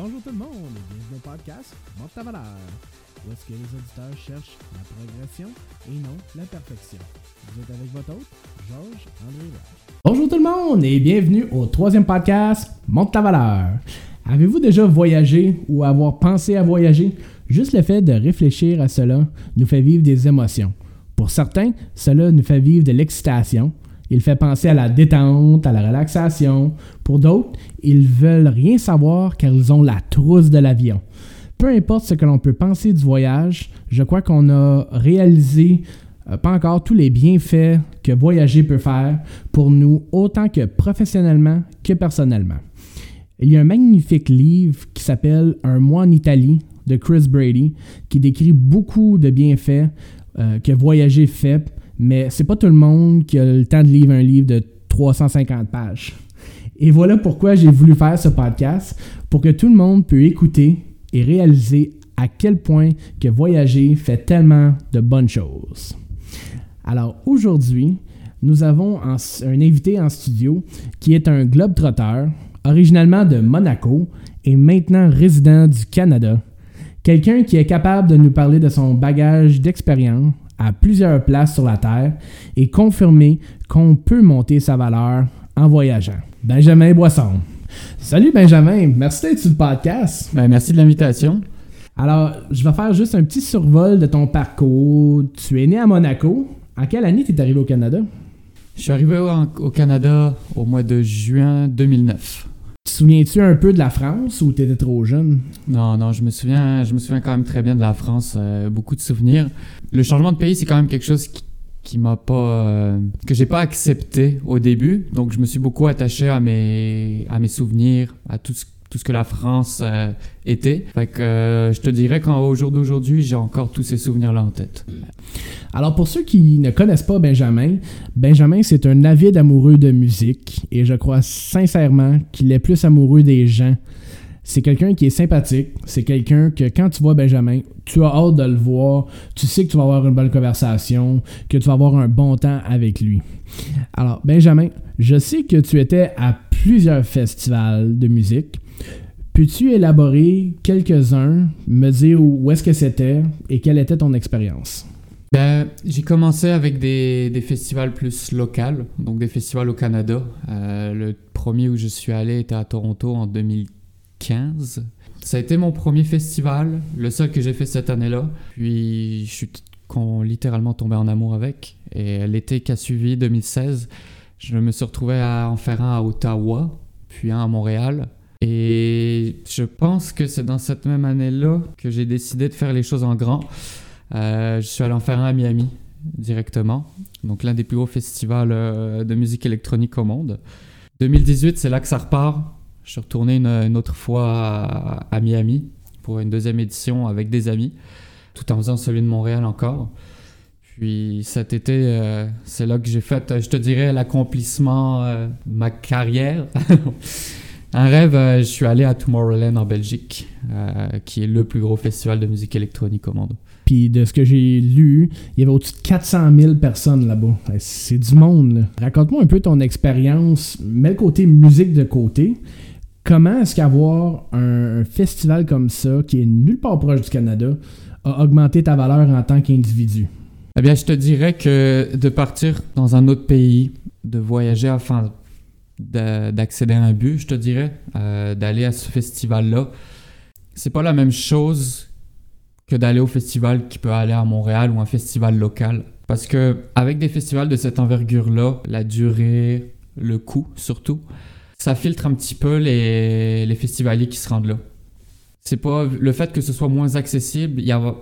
Bonjour tout le monde et bienvenue au podcast ta valeur, où est-ce que les auditeurs cherchent la progression et non. Vous êtes avec votre hôte. Bonjour tout le monde et bienvenue au troisième podcast Monte ta valeur. Avez-vous déjà voyagé ou avoir pensé à voyager? Juste le fait de réfléchir à cela nous fait vivre des émotions. Pour certains, cela nous fait vivre de l'excitation, il fait penser à la détente, à la relaxation. Pour d'autres, ils veulent rien savoir car ils ont la trousse de l'avion. Peu importe ce que l'on peut penser du voyage, je crois qu'on a réalisé euh, pas encore tous les bienfaits que voyager peut faire pour nous, autant que professionnellement que personnellement. Il y a un magnifique livre qui s'appelle Un mois en Italie de Chris Brady qui décrit beaucoup de bienfaits euh, que voyager fait mais c'est pas tout le monde qui a le temps de lire un livre de 350 pages. Et voilà pourquoi j'ai voulu faire ce podcast, pour que tout le monde puisse écouter et réaliser à quel point que voyager fait tellement de bonnes choses. Alors aujourd'hui, nous avons un invité en studio qui est un globe-trotteur, de Monaco et maintenant résident du Canada. Quelqu'un qui est capable de nous parler de son bagage d'expérience, à plusieurs places sur la Terre et confirmer qu'on peut monter sa valeur en voyageant. Benjamin Boisson. Salut Benjamin, merci d'être sur le podcast. Ben, merci de l'invitation. Alors, je vais faire juste un petit survol de ton parcours. Tu es né à Monaco. En quelle année tu es arrivé au Canada? Je suis arrivé au, Canada au mois de juin 2009. Te souviens-tu un peu de la France ou tu étais trop jeune? Non, non, je me souviens, je me souviens quand même très bien de la France. Euh, beaucoup de souvenirs le changement de pays, c'est quand même quelque chose qui, m'a pas euh, que j'ai pas accepté au début donc je me suis beaucoup attaché à mes à mes souvenirs à tout ce tout ce que la France euh, était. Fait que euh, je te dirais qu'au jour d'aujourd'hui, j'ai encore tous ces souvenirs-là en tête. Alors pour ceux qui ne connaissent pas Benjamin, Benjamin c'est un avide amoureux de musique et je crois sincèrement qu'il est plus amoureux des gens c'est quelqu'un qui est sympathique. C'est quelqu'un que quand tu vois Benjamin, tu as hâte de le voir. Tu sais que tu vas avoir une bonne conversation, que tu vas avoir un bon temps avec lui. Alors, Benjamin, je sais que tu étais à plusieurs festivals de musique. Peux-tu élaborer quelques-uns, me dire où est-ce que c'était et quelle était ton expérience? Ben, j'ai commencé avec des, festivals plus locaux, donc des festivals au Canada. Euh, le premier où je suis allé était à Toronto en 2015. 15. Ça a été mon premier festival, le seul que j'ai fait cette année-là. Puis je suis littéralement tombé en amour avec. Et l'été qui a suivi, 2016, je me suis retrouvé à en faire un à Ottawa, puis un à Montréal. Et je pense que c'est dans cette même année-là que j'ai décidé de faire les choses en grand. Euh, je suis allé en faire un à Miami directement, donc l'un des plus gros festivals euh, de musique électronique au monde. 2018, c'est là que ça repart. Je suis retourné une, autre fois à, Miami pour une deuxième édition avec des amis, tout en faisant celui de Montréal encore. Puis cet été, euh, c'est là que j'ai fait, euh, je te dirais, l'accomplissement euh, de ma carrière. Un rêve, je suis allé à Tomorrowland en Belgique, qui est le plus gros festival de musique électronique au monde. Puis de ce que j'ai lu, il y avait au-dessus de 400 000 personnes là-bas. C'est du monde. Raconte-moi un peu ton expérience. Mets le côté musique de côté. Comment est-ce qu'avoir un, festival comme ça, qui est nulle part proche du Canada, a augmenté ta valeur en tant qu'individu? Eh bien, je te dirais que de partir dans un autre pays, de voyager afin d'accéder à un but, je te dirais, euh, d'aller à ce festival-là, c'est pas la même chose que d'aller au festival qui peut aller à Montréal ou un festival local. Parce que avec des festivals de cette envergure-là, la durée, le coût surtout, ça filtre un petit peu les, les festivaliers qui se rendent là. C'est pas le fait que ce soit moins accessible, il y a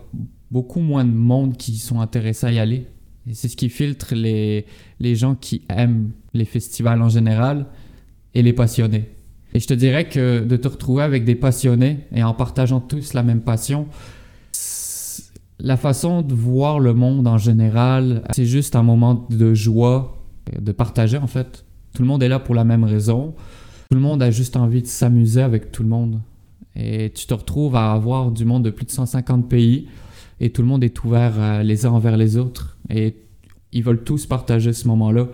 beaucoup moins de monde qui sont intéressés à y aller. Et c'est ce qui filtre les, les gens qui aiment les festivals en général et les passionnés. Et je te dirais que de te retrouver avec des passionnés et en partageant tous la même passion, la façon de voir le monde en général, c'est juste un moment de joie, de partager en fait. Tout le monde est là pour la même raison. Tout le monde a juste envie de s'amuser avec tout le monde. Et tu te retrouves à avoir du monde de plus de 150 pays et tout le monde est ouvert euh, les uns envers les autres et ils veulent tous partager ce moment-là.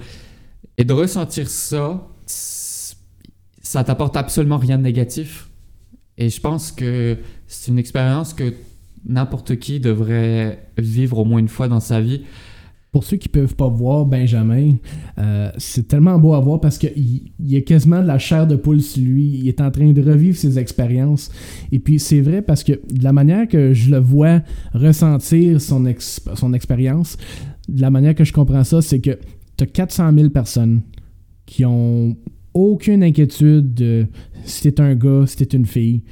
Et de ressentir ça, ça t'apporte absolument rien de négatif. Et je pense que c'est une expérience que n'importe qui devrait vivre au moins une fois dans sa vie. Pour ceux qui peuvent pas voir Benjamin, euh, c'est tellement beau à voir parce qu'il y a quasiment de la chair de poule sur lui. Il est en train de revivre ses expériences. Et puis c'est vrai parce que de la manière que je le vois ressentir son, son expérience, de la manière que je comprends ça, c'est que tu as 400 000 personnes qui ont aucune inquiétude de si t'es un gars, si t'es une fille,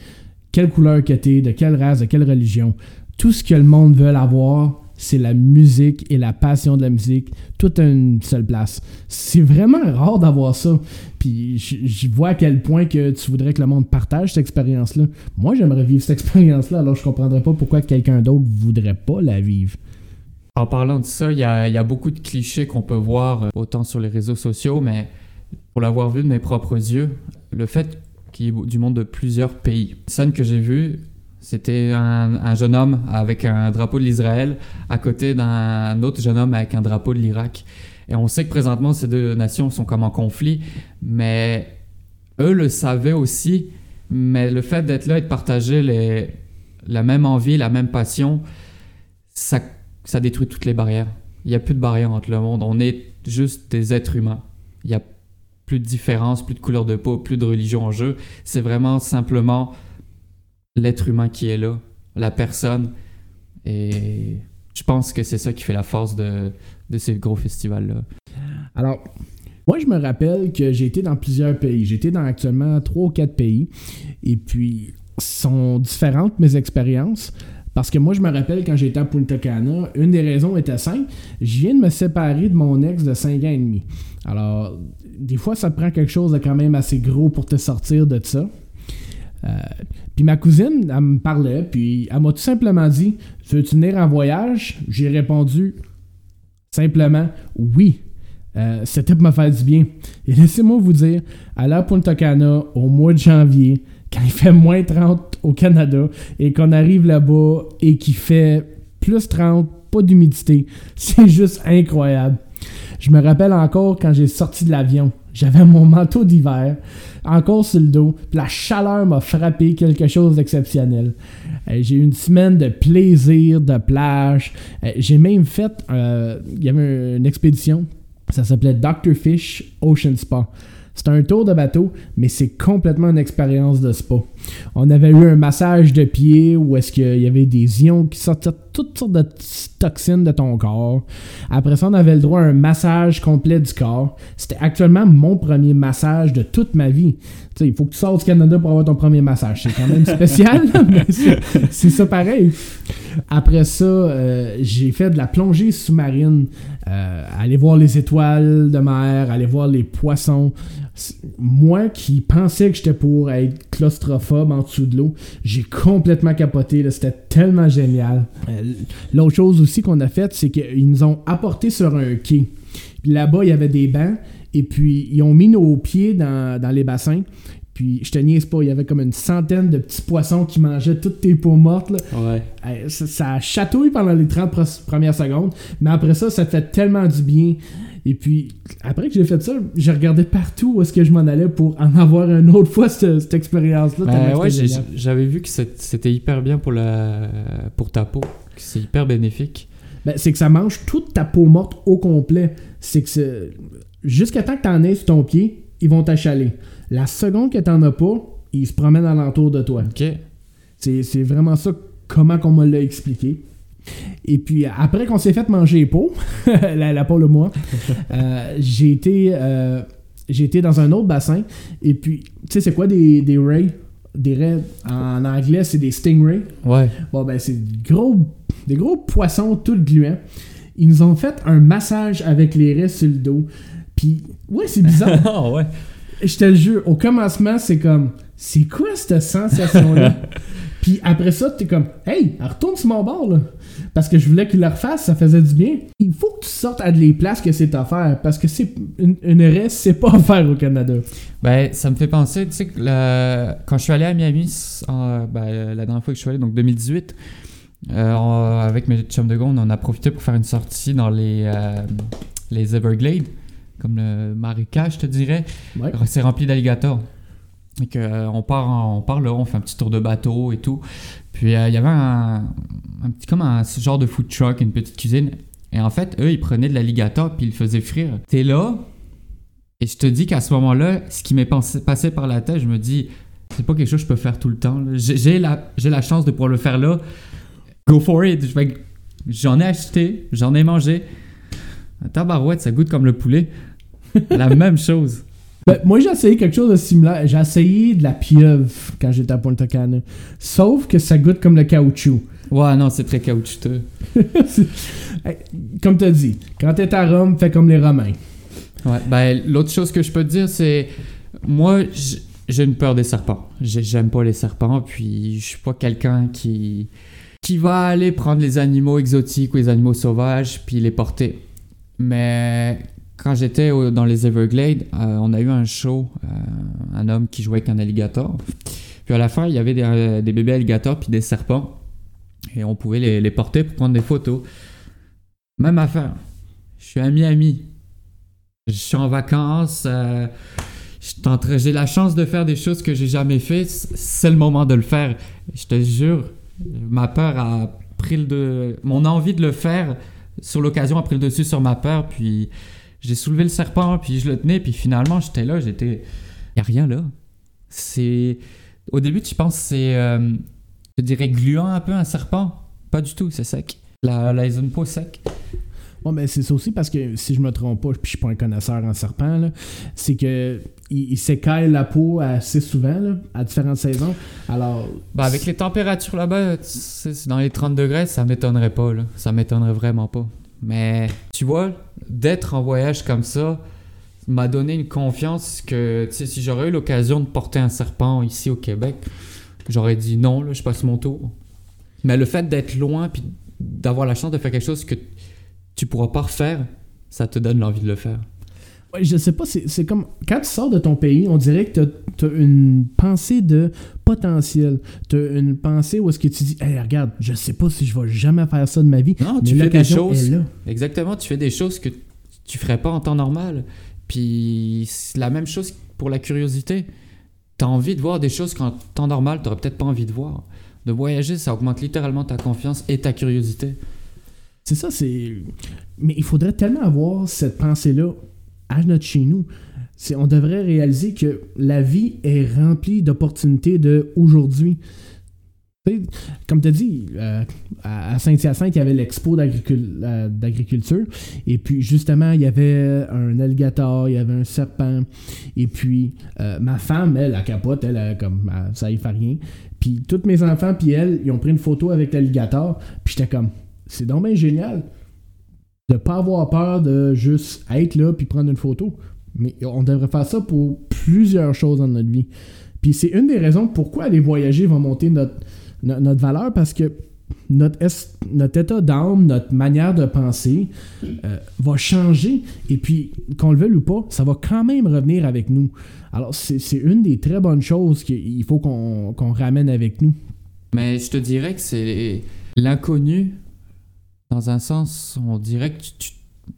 quelle couleur que t'es, de quelle race, de quelle religion. Tout ce que le monde veut avoir, c'est la musique et la passion de la musique, tout à une seule place. C'est vraiment rare d'avoir ça. Puis je vois à quel point que tu voudrais que le monde partage cette expérience-là. Moi, j'aimerais vivre cette expérience-là, alors je comprendrais pas pourquoi quelqu'un d'autre voudrait pas la vivre. En parlant de ça, il y a, y a, beaucoup de clichés qu'on peut voir euh, autant sur les réseaux sociaux, mais pour l'avoir vu de mes propres yeux, le fait qu'il y ait du monde de plusieurs pays. La scène que j'ai vue, c'était un, jeune homme avec un drapeau de l'Israël à côté d'un autre jeune homme avec un drapeau de l'Irak. Et on sait que présentement, ces deux nations sont comme en conflit, mais eux le savaient aussi. Mais le fait d'être là et de partager les, la même envie, la même passion, ça, ça détruit toutes les barrières. Il n'y a plus de barrières entre le monde. On est juste des êtres humains. Il n'y a plus de différence, plus de couleur de peau, plus de religion en jeu. C'est vraiment simplement l'être humain qui est là, la personne. Et je pense que c'est ça qui fait la force de, de ces gros festivals-là. Alors, moi, je me rappelle que j'ai été dans plusieurs pays. J'ai été dans actuellement trois ou quatre pays. Et puis, sont différentes mes expériences. Parce que moi, je me rappelle quand j'étais à Punta Cana, une des raisons était simple. Je viens de me séparer de mon ex de 5 ans et demi. Alors, des fois, ça prend quelque chose de quand même assez gros pour te sortir de ça. Euh, puis ma cousine, elle me parlait, puis elle m'a tout simplement dit Veux-tu venir en voyage J'ai répondu simplement oui. C'était pour me faire du bien. Et laissez-moi vous dire, à Punta Cana au mois de janvier, quand il fait moins 30 au Canada, et qu'on arrive là-bas et qu'il fait plus 30, pas d'humidité, c'est juste incroyable. Je me rappelle encore quand j'ai sorti de l'avion. J'avais mon manteau d'hiver, encore sur le dos, la chaleur m'a frappé quelque chose d'exceptionnel. Euh, j'ai eu une semaine de plaisir, de plage. Euh, j'ai même fait, euh, il y avait une expédition, ça s'appelait Dr. Fish Ocean Spa. C'est un tour de bateau, mais c'est complètement une expérience de spa. On avait eu un massage de pied où est-ce qu'il y avait des ions qui sortaient toutes sortes de toxines de ton corps. Après ça, on avait le droit à un massage complet du corps. C'était actuellement mon premier massage de toute ma vie. Il faut que tu sortes du Canada pour avoir ton premier massage. C'est quand même spécial, c'est ça pareil. Après ça, euh, j'ai fait de la plongée sous-marine. Euh, aller voir les étoiles de mer, aller voir les poissons. Moi qui pensais que j'étais pour être claustrophobe en dessous de l'eau, j'ai complètement capoté. C'était tellement génial. Euh, l'autre chose aussi qu'on a faite, c'est qu'ils nous ont apporté sur un quai. Là-bas, il y avait des bancs. Et puis, ils ont mis nos pieds dans, dans les bassins. Puis je te niaise pas, il y avait comme une centaine de petits poissons qui mangeaient toutes tes peaux mortes. Ouais. Ça, ça, chatouille pendant les 30 premières secondes, mais après ça, ça fait tellement du bien. Et puis, après que j'ai fait ça, j'ai regardé partout où est-ce que je m'en allais pour en avoir une autre fois cette, expérience-là. Ben ouais, j'avais vu que c'était hyper bien pour, la, pour ta peau, c'est hyper bénéfique. Ben, c'est que ça mange toute ta peau morte au complet. C'est que jusqu'à temps que tu en aies sur ton pied, ils vont t'achaler. La seconde que t'en as pas, ils se promènent alentour de toi. OK. C'est vraiment ça, comment qu'on me l'a expliqué. Et puis, après qu'on s'est fait manger les peaux, la, la peau, le moi, euh, j'ai été, euh, été dans un autre bassin. Et puis, tu sais, c'est quoi des, des rays? Des rays, en anglais, c'est des stingrays. Ouais. Bon, ben, c'est gros, des gros poissons tout gluants. Ils nous ont fait un massage avec les raies sur le dos. Puis, ouais, c'est bizarre. Ah ouais je te le jure, au commencement, c'est comme, c'est quoi cette sensation-là? Puis après ça, t'es comme, hey, retourne sur mon bord, là. Parce que je voulais qu'il le refasse, ça faisait du bien. Il faut que tu sortes à des places que c'est à faire. Parce que c'est une, une reste, c'est pas à faire au Canada. Ben, ça me fait penser, tu sais, que quand je suis allé à Miami, ben, la dernière fois que je suis allé, donc 2018, euh, avec mes chums de on a profité pour faire une sortie dans les, euh, les Everglades comme le marécage, je te dirais. C'est rempli d'alligators. Et que, euh, on, part en- on part là, on fait un petit tour de bateau et tout. Puis euh, il y avait un, un petit, comme un ce genre de food truck, une petite cuisine. Et en fait, eux, ils prenaient de l'alligator puis ils le faisaient frire. T'es là, et je te dis qu'à ce moment-là, ce qui m'est passé par la tête, je me dis, c'est pas quelque chose que je peux faire tout le temps. J'ai la, chance de pouvoir le faire là. Go for it. J'en ai acheté, j'en ai mangé. Un tabarouette, ça goûte comme le poulet. La même chose. Ben, moi, j'ai essayé quelque chose de similaire. J'ai essayé de la pieuvre quand j'étais à Punta Cana. Sauf que ça goûte comme le caoutchouc. Ouais, non, c'est très caoutchouteux. Comme tu as dit, quand t'es à Rome, fais comme les Romains. Ouais, ben, l'autre chose que je peux te dire, c'est. Moi, j'ai une peur des serpents. J'ai- J'aime pas les serpents, puis je suis pas quelqu'un qui. qui va aller prendre les animaux exotiques ou les animaux sauvages, puis les porter. Mais quand j'étais dans les Everglades, euh, on a eu un show, euh, un homme qui jouait avec un alligator. Puis à la fin, il y avait des, euh, des bébés alligators puis des serpents. Et on pouvait les, les porter pour prendre des photos. Même affaire. Je suis à Miami. Je suis en vacances. j'ai la chance de faire des choses que j'ai jamais fait. C'est le moment de le faire. Je te jure, ma peur a pris le de... Mon envie de le faire sur l'occasion a pris le dessus sur ma peur. Puis j'ai soulevé le serpent, puis je le tenais, puis finalement j'étais là, j'étais... Y a rien là. C'est... Au début, tu penses que c'est... euh, je dirais gluant un peu un serpent? Pas du tout, c'est sec. La, la, peau sec. Bon, ben c'est ça aussi parce que si je me trompe pas, puis je suis pas un connaisseur en serpent, là, c'est que il, il s'écaille la peau assez souvent, là, à différentes saisons. Alors, Bah avec les températures là-bas, tu sais, c'est dans les 30 degrés, ça m'étonnerait pas. Là. Ça m'étonnerait vraiment pas. Mais tu vois, d'être en voyage comme ça m'a donné une confiance que si j'aurais eu l'occasion de porter un serpent ici au Québec, j'aurais dit non, je passe mon tour. Mais le fait d'être loin puis d'avoir la chance de faire quelque chose que tu pourras pas refaire, ça te donne l'envie de le faire. Ouais, je sais pas, c'est comme quand tu sors de ton pays, on dirait que tu as, une pensée de potentiel. Tu as une pensée où est-ce que tu dis, hey, regarde, je sais pas si je vais jamais faire ça de ma vie. Non, mais tu fais des choses. Exactement, tu fais des choses que tu ferais pas en temps normal. Puis c'est la même chose pour la curiosité. Tu as envie de voir des choses qu'en temps normal, tu peut-être pas envie de voir. De voyager, ça augmente littéralement ta confiance et ta curiosité. C'est ça, c'est. Mais il faudrait tellement avoir cette pensée-là à notre chez nous. On devrait réaliser que la vie est remplie d'opportunités de aujourd'hui. Comme tu as dit, euh, à Saint-Hyacinthe, il y avait l'expo d'agricul- d'agriculture. Et puis, justement, il y avait un alligator, il y avait un serpent. Et puis, euh, ma femme, elle, elle capote, elle, elle, comme, ça y fait rien. Puis, tous mes enfants, puis elle, ils ont pris une photo avec l'alligator. Puis, j'étais comme, c'est donc génial de pas avoir peur de juste être là puis prendre une photo. Mais on devrait faire ça pour plusieurs choses dans notre vie. Puis c'est une des raisons pourquoi aller voyager va monter notre, no- notre valeur parce que notre, notre état d'âme, notre manière de penser euh, va changer. Et puis, qu'on le veuille ou pas, ça va quand même revenir avec nous. Alors, c'est une des très bonnes choses qu'il faut qu'on qu'on ramène avec nous. Mais je te dirais que c'est l'inconnu. Dans un sens, on dirait que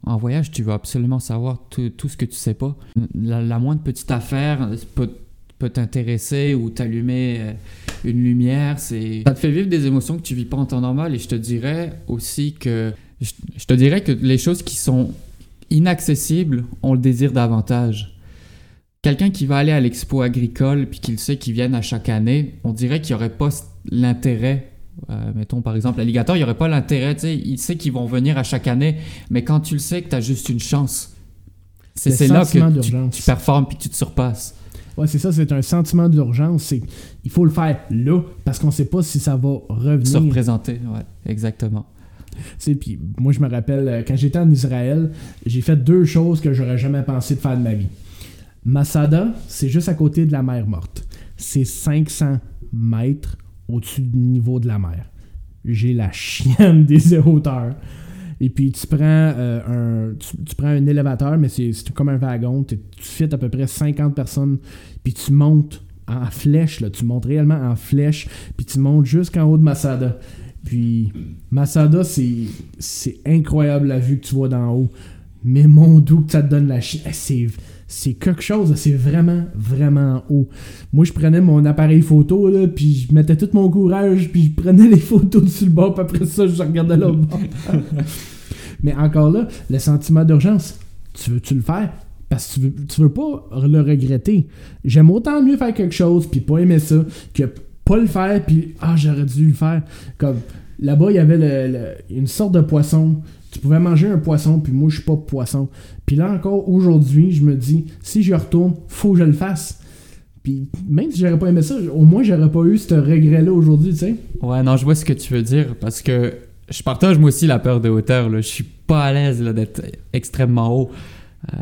en voyage, tu veux absolument savoir tout, ce que tu sais pas. La, moindre petite affaire peut, peut t'intéresser ou t'allumer euh, une lumière. Ça te fait vivre des émotions que tu vis pas en temps normal. Et je te dirais aussi que je te dirais que les choses qui sont inaccessibles, on le désire davantage. Quelqu'un qui va aller à l'expo agricole puis qu'il sait qu'ils viennent à chaque année, on dirait qu'il n'y aurait pas l'intérêt. Euh, mettons par exemple l'alligator, il n'y aurait pas l'intérêt, tu sais, il sait qu'ils vont venir à chaque année, mais quand tu le sais que tu as juste une chance, c'est là que tu, performes puis tu te surpasses. Ouais, c'est ça, c'est un sentiment d'urgence. C'est il faut le faire là parce qu'on sait pas si ça va Se revenir. représenter, ouais, exactement. Tu sais, puis moi je me rappelle euh, quand j'étais en Israël, j'ai fait deux choses que j'aurais jamais pensé de faire de ma vie. Masada, c'est juste à côté de la mer morte. C'est 500 mètres au-dessus du niveau de la mer. J'ai la chienne des hauteurs. Et puis tu prends euh, un tu, prends un élévateur, mais c'est comme un wagon. Tu fites à peu près 50 personnes. Puis tu montes en flèche, là, tu montes réellement en flèche. Puis tu montes jusqu'en haut de Masada. Puis Masada, c'est incroyable la vue que tu vois d'en haut. Mais mon doux que ça te donne la chi- eh, c'est quelque chose, c'est vraiment, vraiment haut. Moi, je prenais mon appareil photo, là, puis je mettais tout mon courage, puis je prenais les photos sur le bord, puis après ça, je regardais l'autre bord. Mais encore là, le sentiment d'urgence, tu veux-tu le faire? Parce que tu veux, tu veux pas le regretter. J'aime autant mieux faire quelque chose, puis pas aimer ça, que pas le faire, puis ah, j'aurais dû le faire. Comme là-bas, il y avait le- le- une sorte de poisson. Tu pouvais manger un poisson, puis moi, je suis pas poisson. Puis là encore, aujourd'hui, je me dis, si je retourne, faut que je le fasse. Puis même si j'aurais pas aimé ça, au moins, j'aurais pas eu ce regret-là aujourd'hui, tu sais. Ouais, non, je vois ce que tu veux dire parce que je partage moi aussi la peur de hauteur. Là. Je suis pas à l'aise d'être extrêmement haut.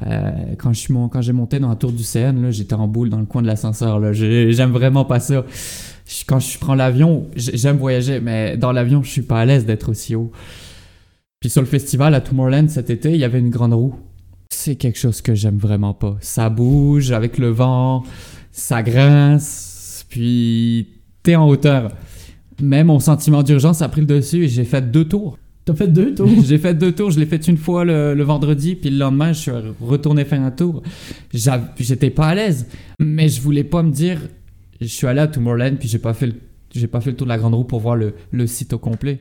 Euh, quand je suis quand j'ai monté dans la tour du CN, j'étais en boule dans le coin de l'ascenseur. J'aime vraiment pas ça. Quand je prends l'avion, j'aime voyager, mais dans l'avion, je suis pas à l'aise d'être aussi haut. Puis sur le festival à Tomorrowland cet été, il y avait une grande roue. C'est quelque chose que j'aime vraiment pas. Ça bouge avec le vent, ça grince, puis t'es en hauteur. Mais mon sentiment d'urgence a pris le dessus et j'ai fait deux tours. T'as fait deux tours? j'ai fait deux tours, je l'ai fait une fois le, le vendredi, puis le lendemain, je suis retourné faire un tour. J'étais pas à l'aise, mais je voulais pas me dire, je suis allé à Tomorrowland, puis j'ai pas fait le, j'ai pas fait le tour de la grande roue pour voir le, le site au complet.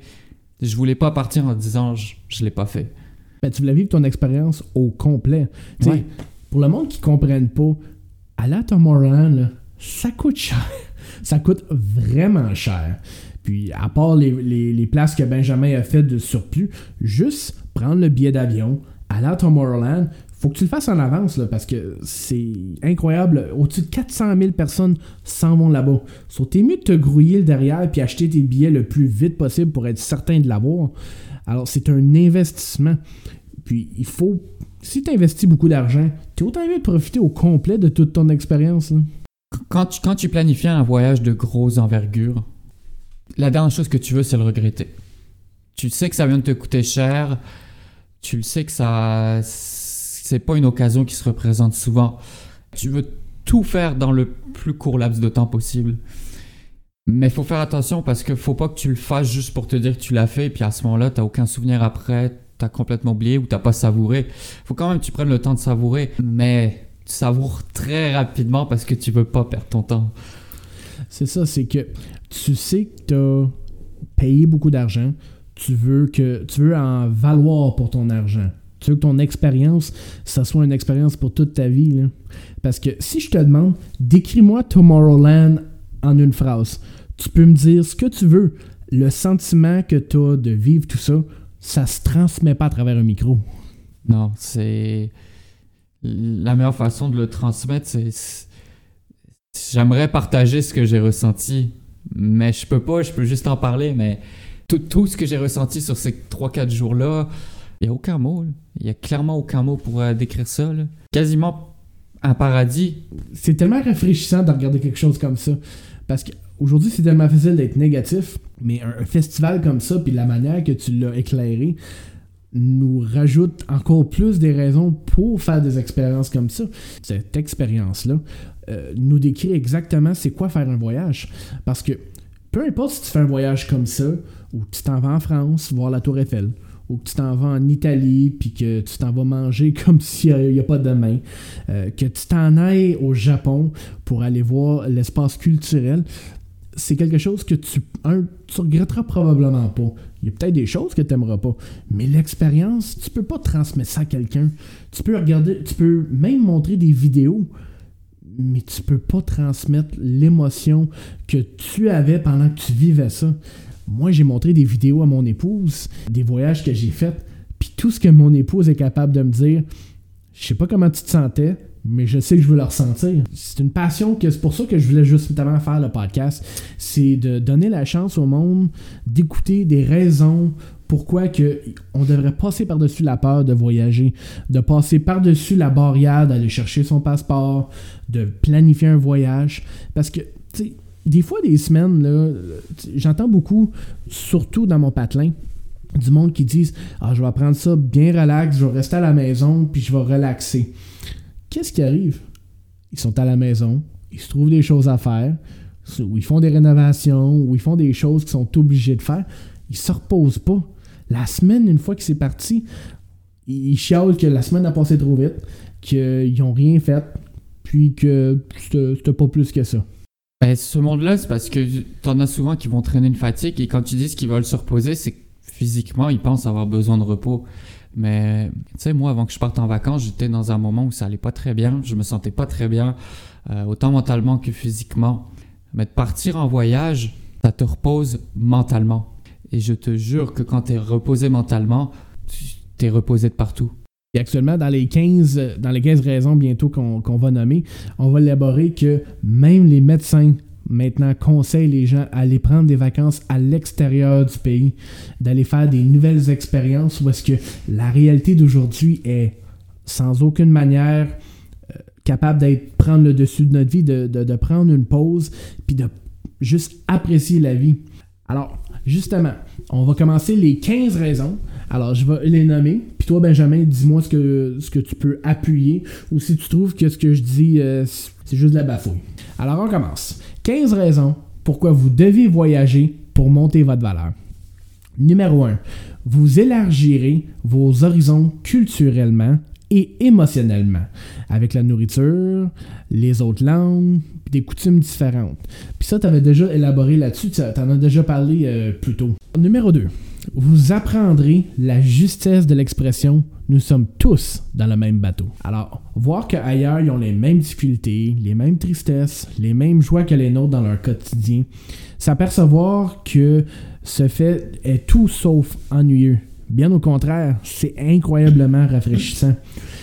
Je voulais pas partir en disant, je, je l'ai pas fait. Ben, tu voulais vivre ton expérience au complet. Ouais. Pour le monde qui ne comprenne pas, aller à Tomorrowland, là, ça coûte cher. Ça coûte vraiment cher. Puis, à part les, les- les places que Benjamin a fait de surplus, juste prendre le billet d'avion, aller à Tomorrowland, faut que tu le fasses en avance, là, parce que c'est incroyable. Au-dessus de 400 000 personnes s'en vont là-bas. So, t'es mieux de te grouiller le derrière puis acheter tes billets le plus vite possible pour être certain de l'avoir. Alors, c'est un investissement. Puis, il faut. Si tu beaucoup d'argent, tu autant mieux de profiter au complet de toute ton expérience. Quand tu, quand tu planifies un voyage de grosse envergure, la dernière chose que tu veux, c'est le regretter. Tu sais que ça vient de te coûter cher, tu le sais que ça c'est pas une occasion qui se représente souvent. Tu veux tout faire dans le plus court laps de temps possible. Mais faut faire attention parce que faut pas que tu le fasses juste pour te dire que tu l'as fait, puis à ce moment-là, t'as aucun souvenir après, t'as complètement oublié ou t'as pas savouré. Faut quand même que tu prennes le temps de savourer, mais tu savoures très rapidement parce que tu veux pas perdre ton temps. C'est ça, c'est que tu sais que tu as payé beaucoup d'argent, tu veux que tu veux en valoir pour ton argent. Tu veux que ton expérience, ça soit une expérience pour toute ta vie. là. Parce que si je te demande, décris-moi Tomorrowland en une phrase, tu peux me dire ce que tu veux. Le sentiment que tu as de vivre tout ça, ça se transmet pas à travers un micro. Non, c'est la meilleure façon de le transmettre, c'est j'aimerais partager ce que j'ai ressenti, mais je peux pas, je peux juste en parler, mais tout, tout ce que j'ai ressenti sur ces 3-4 jours-là, il y a aucun mot, il y a clairement aucun mot pour euh, décrire ça, quasiment un paradis. c'est tellement rafraîchissant de regarder quelque chose comme ça. Parce qu'aujourd'hui, c'est tellement facile d'être négatif, mais un, festival comme ça, puis la manière que tu l'as éclairé, nous rajoute encore plus des raisons pour faire des expériences comme ça. Cette expérience-là euh, nous décrit exactement c'est quoi faire un voyage. Parce que peu importe si tu fais un voyage comme ça, ou tu t'en vas en France voir la Tour Eiffel, ou que tu t'en vas en Italie, puis que tu t'en vas manger comme s'il n'y a, pas de demain, euh, que tu t'en ailles au Japon pour aller voir l'espace culturel, c'est quelque chose que tu, tu regretteras probablement pas. Il y a peut-être des choses que tu n'aimeras pas, mais l'expérience, tu peux pas transmettre ça à quelqu'un. Tu peux regarder, tu peux même montrer des vidéos, mais tu peux pas transmettre l'émotion que tu avais pendant que tu vivais ça. Moi, j'ai montré des vidéos à mon épouse, des voyages que j'ai faits, puis tout ce que mon épouse est capable de me dire, je sais pas comment tu te sentais, mais je sais que je veux le ressentir. C'est une passion que c'est pour ça que je voulais justement faire le podcast, c'est de donner la chance au monde d'écouter des raisons pourquoi que on devrait passer par-dessus la peur de voyager, de passer par-dessus la barrière d'aller chercher son passeport, de planifier un voyage parce que tu sais des fois des semaines là, j'entends beaucoup surtout dans mon patelin du monde qui disent ah je vais prendre ça bien relax, je vais rester à la maison puis je vais relaxer qu'est-ce qui arrive? Ils sont à la maison, ils se trouvent des choses à faire, ou ils font des rénovations, ou ils font des choses qu'ils sont obligés de faire. Ils se reposent pas. La semaine, une fois que c'est parti, ils chialent que la semaine a passé trop vite, qu'ils n'ont rien fait, puis que c'était pas plus que ça. Ben, ce monde-là, c'est parce que t'en as souvent qui vont traîner une fatigue et quand tu dis qu'ils veulent se reposer, c'est que physiquement, ils pensent avoir besoin de repos. Mais, tu sais, moi, avant que je parte en vacances, j'étais dans un moment où ça allait pas très bien. Je me sentais pas très bien, euh, autant mentalement que physiquement. Mais de partir en voyage, ça te repose mentalement. Et je te jure que quand tu es reposé mentalement, tu es reposé de partout. Et actuellement, dans les 15, dans les 15 raisons bientôt qu'on va nommer, on va élaborer que même les médecins maintenant conseillent les gens à aller prendre des vacances à l'extérieur du pays, d'aller faire des nouvelles expériences parce que la réalité d'aujourd'hui est sans aucune manière euh, capable d'être prendre le dessus de notre vie, de, de prendre une pause, puis de juste apprécier la vie. Alors, justement, on va commencer les 15 raisons alors, je vais les nommer. Puis toi, Benjamin, dis-moi ce que, tu peux appuyer ou si tu trouves que ce que je dis, euh, c'est juste de la bafouille. Alors, on commence. 15 raisons pourquoi vous devez voyager pour monter votre valeur. Numéro 1. Vous élargirez vos horizons culturellement et émotionnellement, avec la nourriture, les autres langues, des coutumes différentes. Puis ça, tu avais déjà élaboré là-dessus, tu en as déjà parlé euh, plus tôt. Numéro 2 vous apprendrez la justesse de l'expression nous sommes tous dans le même bateau. Alors, voir qu'ailleurs, ils ont les mêmes difficultés, les mêmes tristesses, les mêmes joies que les nôtres dans leur quotidien, s'apercevoir que ce fait est tout sauf ennuyeux. Bien au contraire, c'est incroyablement rafraîchissant.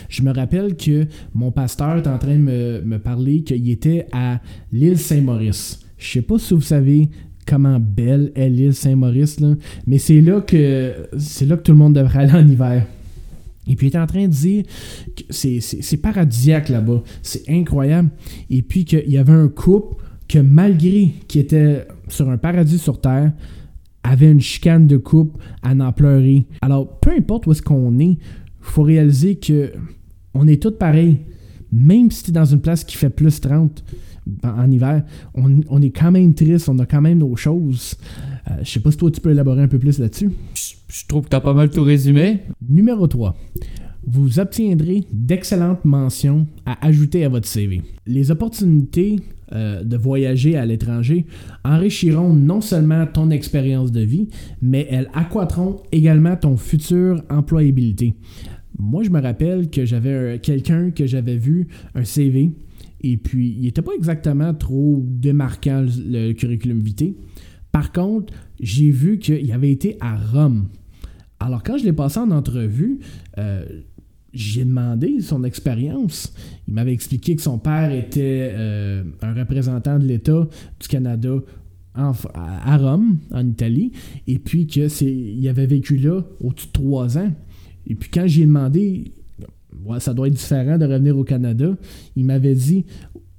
Je me rappelle que mon pasteur est en train de me, parler qu'il était à l'île Saint-Maurice. Je sais pas si vous savez comment belle est l'île Saint-Maurice, mais c'est là que c'est là que tout le monde devrait aller en hiver. Et puis il était en train de dire que c'est paradisiaque là-bas, c'est incroyable. Et puis qu'il y avait un couple que malgré qu'il était sur un paradis sur Terre, avait une chicane de couple à en pleurer. Alors, peu importe où est-ce qu'on est, il faut réaliser que on est tous pareils. Même si tu es dans une place qui fait plus 30, en hiver, on, est quand même triste, on a quand même nos choses. Euh, je sais pas si toi tu peux élaborer un peu plus là-dessus. Je, trouve que tu as pas mal tout résumé. Numéro 3. Vous obtiendrez d'excellentes mentions à ajouter à votre CV. Les opportunités euh, de voyager à l'étranger enrichiront non seulement ton expérience de vie, mais elles accroîtront également ton futur employabilité. Moi, je me rappelle que j'avais quelqu'un que j'avais vu un CV et puis, il n'était pas exactement trop démarquant le, curriculum vitae. Par contre, j'ai vu qu'il avait été à Rome. Alors, quand je l'ai passé en entrevue, euh, j'ai demandé son expérience. Il m'avait expliqué que son père était euh, un représentant de l'État du Canada à Rome, en Italie, et puis qu'il avait vécu là au-dessus de trois ans. Et puis quand j'ai demandé, ça doit être différent de revenir au Canada. Il m'avait dit,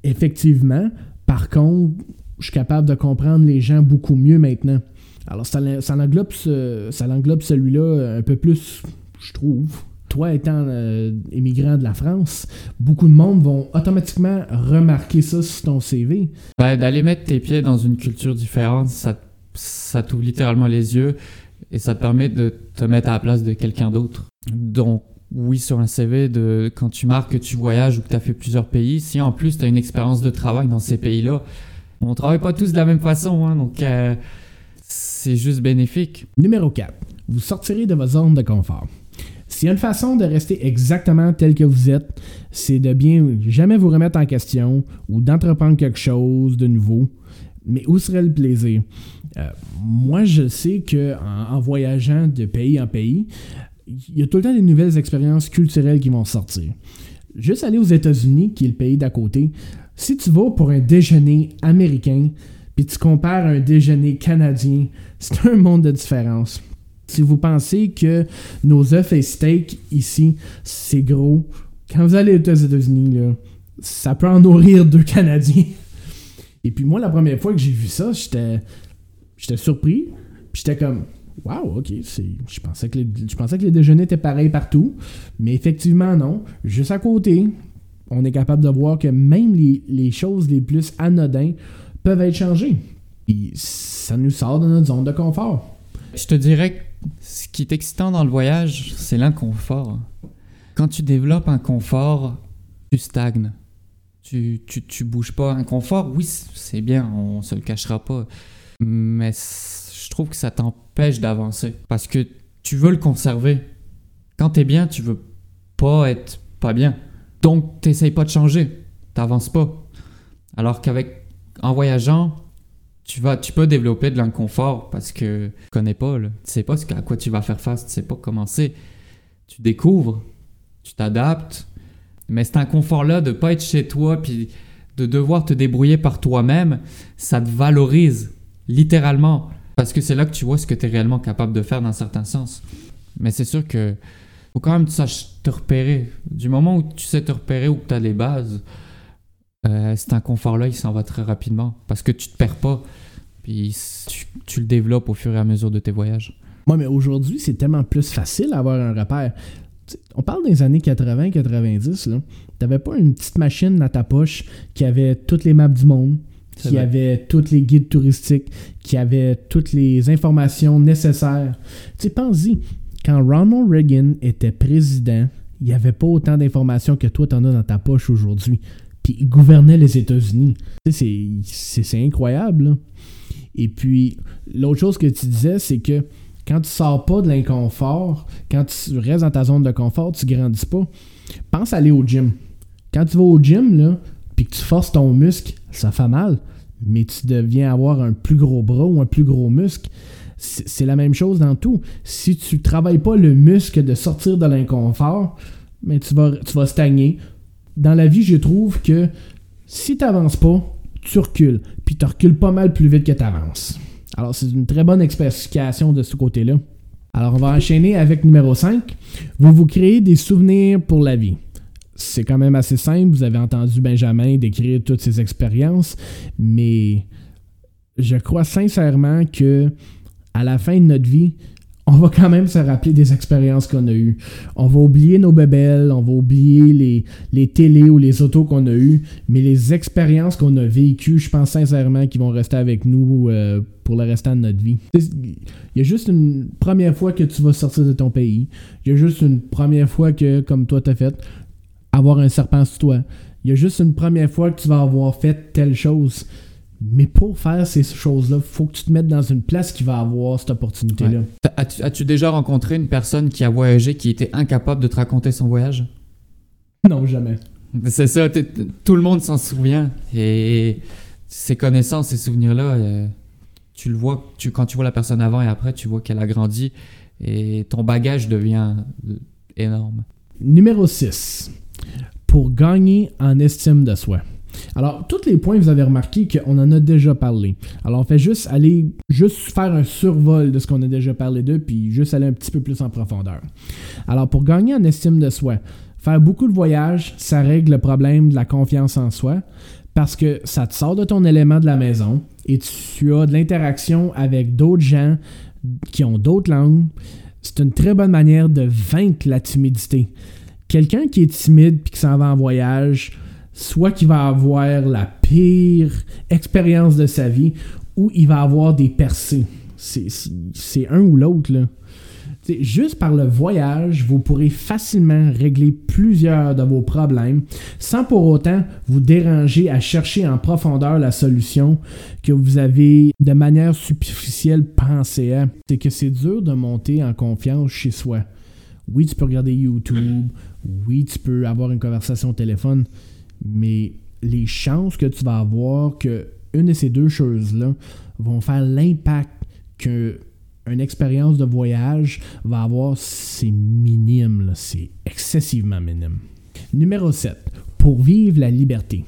effectivement, par contre, je suis capable de comprendre les gens beaucoup mieux maintenant. Alors, ça, ça englobe, celui-là un peu plus, je trouve. Toi étant euh, émigrant de la France, beaucoup de monde vont automatiquement remarquer ça sur ton CV. Ben, D'aller mettre tes pieds dans une culture différente, ça, ça t'ouvre littéralement les yeux et ça te permet de te mettre à la place de quelqu'un d'autre. Donc, oui, sur un CV, de, quand tu marques que tu voyages ou que tu as fait plusieurs pays, si en plus tu as une expérience de travail dans ces pays-là, on travaille pas tous de la même façon, hein, donc euh, c'est juste bénéfique. Numéro 4. Vous sortirez de votre zone de confort. S'il y a une façon de rester exactement tel que vous êtes, c'est de bien jamais vous remettre en question ou d'entreprendre quelque chose de nouveau. Mais où serait le plaisir? Euh, moi, je sais que en, voyageant de pays en pays, il y a tout le temps des nouvelles expériences culturelles qui vont sortir. Juste aller aux États-Unis, qui est le pays d'à côté, si tu vas pour un déjeuner américain, puis tu compares un déjeuner canadien, c'est un monde de différence. Si vous pensez que nos œufs et steaks ici, c'est gros, quand vous allez aux États-Unis, ça peut en nourrir deux Canadiens. Et puis moi, la première fois que j'ai vu ça, j'étais, j'étais surpris. J'étais comme, Wow, ok. Je pensais, que les, je pensais que les déjeuners étaient pareils partout. Mais effectivement, non. Juste à côté, on est capable de voir que même les, choses les plus anodines peuvent être changées. Et ça nous sort de notre zone de confort. Je te dirais que ce qui est excitant dans le voyage, c'est l'inconfort. Quand tu développes un confort, tu stagnes. Tu, tu, tu bouges pas. Un confort, oui, c'est bien, on se le cachera pas. Mais je trouve que ça t'empêche d'avancer. Parce que tu veux le conserver. Quand t'es bien, tu veux pas être pas bien. Donc, t'essayes pas de changer. T'avances pas. Alors qu'avec, en voyageant, tu, vas, tu peux développer de l'inconfort parce que tu connais pas, là. tu sais pas à quoi tu vas faire face, tu sais pas comment c'est. Tu découvres, tu t'adaptes, mais cet inconfort-là de pas être chez toi puis de devoir te débrouiller par toi-même, ça te valorise, littéralement, parce que c'est là que tu vois ce que tu es réellement capable de faire dans certains sens. Mais c'est sûr que faut quand même que tu saches te repérer. Du moment où tu sais te repérer ou que tu as les bases, euh, cet inconfort-là, il s'en va très rapidement parce que tu te perds pas. Puis tu, le développes au fur et à mesure de tes voyages. Moi, mais aujourd'hui, c'est tellement plus facile d'avoir un repère. on parle des années 80-90, là. T'avais pas une petite machine dans ta poche qui avait toutes les maps du monde, qui avait tous les guides touristiques, qui avait toutes les informations nécessaires. Tu sais, pense-y, quand Ronald Reagan était président, il n'y avait pas autant d'informations que toi, tu en as dans ta poche aujourd'hui. Puis il gouvernait les États-Unis. C'est incroyable. Et puis, l'autre chose que tu disais, c'est que quand tu sors pas de l'inconfort, quand tu restes dans ta zone de confort, tu grandis pas. Pense à aller au gym. Quand tu vas au gym, là, puis que tu forces ton muscle, ça fait mal. Mais tu deviens avoir un plus gros bras ou un plus gros muscle c'est la même chose dans tout. Si tu travailles pas le muscle de sortir de l'inconfort, mais tu vas, tu vas stagner. Dans la vie, je trouve que si tu n'avances pas, tu recules. Puis tu recules pas mal plus vite que tu avances. Alors, c'est une très bonne explication de ce côté-là. Alors, on va enchaîner avec numéro 5. Vous vous créez des souvenirs pour la vie. C'est quand même assez simple. Vous avez entendu Benjamin décrire toutes ses expériences, mais je crois sincèrement que à la fin de notre vie, on va quand même se rappeler des expériences qu'on a eues. On va oublier nos bébelles, on va oublier les, les télés ou les autos qu'on a eues, mais les expériences qu'on a vécues, je pense sincèrement qu'ils vont rester avec nous euh, pour le restant de notre vie. Il y a juste une première fois que tu vas sortir de ton pays. Il y a juste une première fois que, comme toi t'as fait, avoir un serpent sur toi. Il y a juste une première fois que tu vas avoir fait telle chose. Mais pour faire ces choses-là, il faut que tu te mettes dans une place qui va avoir cette opportunité-là. As-tu déjà rencontré une personne qui a voyagé qui était incapable de te raconter son voyage? Non, jamais. C'est ça, tout le monde s'en souvient. Et ces connaissances, ces souvenirs-là, euh, tu le vois, tu, quand tu vois la personne avant et après, tu vois qu'elle a grandi et ton bagage devient énorme. Numéro 6. Pour gagner en estime de soi. Alors, tous les points, vous avez remarqué qu'on en a déjà parlé. Alors, on fait juste aller, juste faire un survol de ce qu'on a déjà parlé d'eux, puis juste aller un petit peu plus en profondeur. Alors, pour gagner en estime de soi, faire beaucoup de voyages, ça règle le problème de la confiance en soi, parce que ça te sort de ton élément de la maison et tu as de l'interaction avec d'autres gens qui ont d'autres langues. C'est une très bonne manière de vaincre la timidité. Quelqu'un qui est timide puis qui s'en va en voyage, soit qu'il va avoir la pire expérience de sa vie ou il va avoir des percées. C'est un ou l'autre. Juste par le voyage, vous pourrez facilement régler plusieurs de vos problèmes sans pour autant vous déranger à chercher en profondeur la solution que vous avez de manière superficielle pensé à. C'est que c'est dur de monter en confiance chez soi. Oui, tu peux regarder YouTube. Oui, tu peux avoir une conversation au téléphone mais les chances que tu vas avoir que une de ces deux choses-là vont faire l'impact qu'une expérience de voyage va avoir, c'est minime, c'est excessivement minime. Numéro 7. Pour vivre la liberté.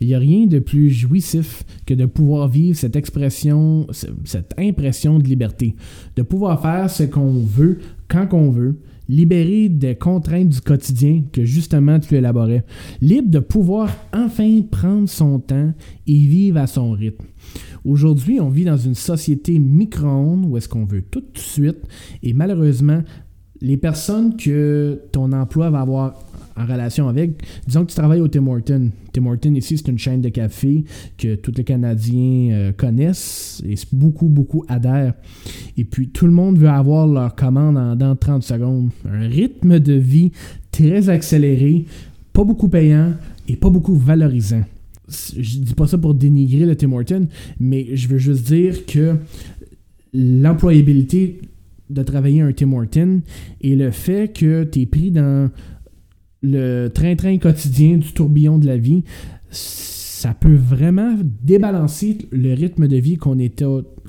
Il n'y a rien de plus jouissif que de pouvoir vivre cette expression, cette impression de liberté. De pouvoir faire ce qu'on veut, quand qu'on veut, libéré des contraintes du quotidien que justement tu élaborais, libre de pouvoir enfin prendre son temps et vivre à son rythme. Aujourd'hui, on vit dans une société micro-ondes où est-ce qu'on veut tout de suite et malheureusement, les personnes que ton emploi va avoir en relation avec. Disons que tu travailles au Tim Horton. Tim Horton, ici, c'est une chaîne de café que tous les Canadiens euh, connaissent et beaucoup, beaucoup adhèrent. Et puis, tout le monde veut avoir leur commande en, dans 30 secondes. Un rythme de vie très accéléré, pas beaucoup payant et pas beaucoup valorisant. Je dis pas ça pour dénigrer le Tim Horton, mais je veux juste dire que l'employabilité de travailler un Tim Horton et le fait que tu es pris dans le train-train quotidien du tourbillon de la vie, ça peut vraiment débalancer le rythme de vie qu'on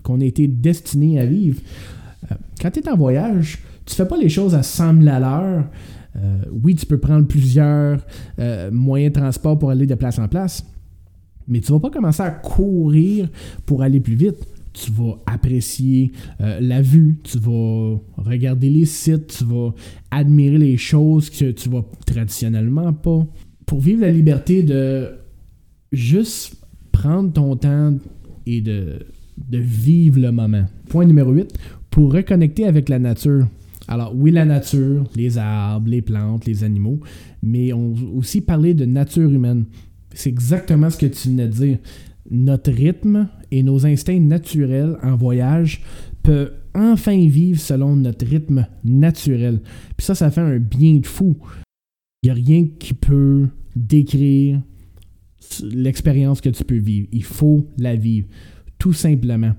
qu'on a été destiné à vivre. Euh, quand tu es en voyage, tu fais pas les choses à 100 000 à l'heure. Euh, oui, tu peux prendre plusieurs euh, moyens de transport pour aller de place en place, mais tu vas pas commencer à courir pour aller plus vite tu vas apprécier euh, la vue, tu vas regarder les sites, tu vas admirer les choses que tu vas traditionnellement pas. Pour vivre la liberté de juste prendre ton temps et de, de vivre le moment. Point numéro 8, pour reconnecter avec la nature. Alors oui, la nature, les arbres, les plantes, les animaux, mais on aussi parler de nature humaine. C'est exactement ce que tu venais de dire notre rythme et nos instincts naturels en voyage peuvent enfin vivre selon notre rythme naturel. Puis ça, ça fait un bien de fou. Il n'y a rien qui peut décrire l'expérience que tu peux vivre. Il faut la vivre, tout simplement.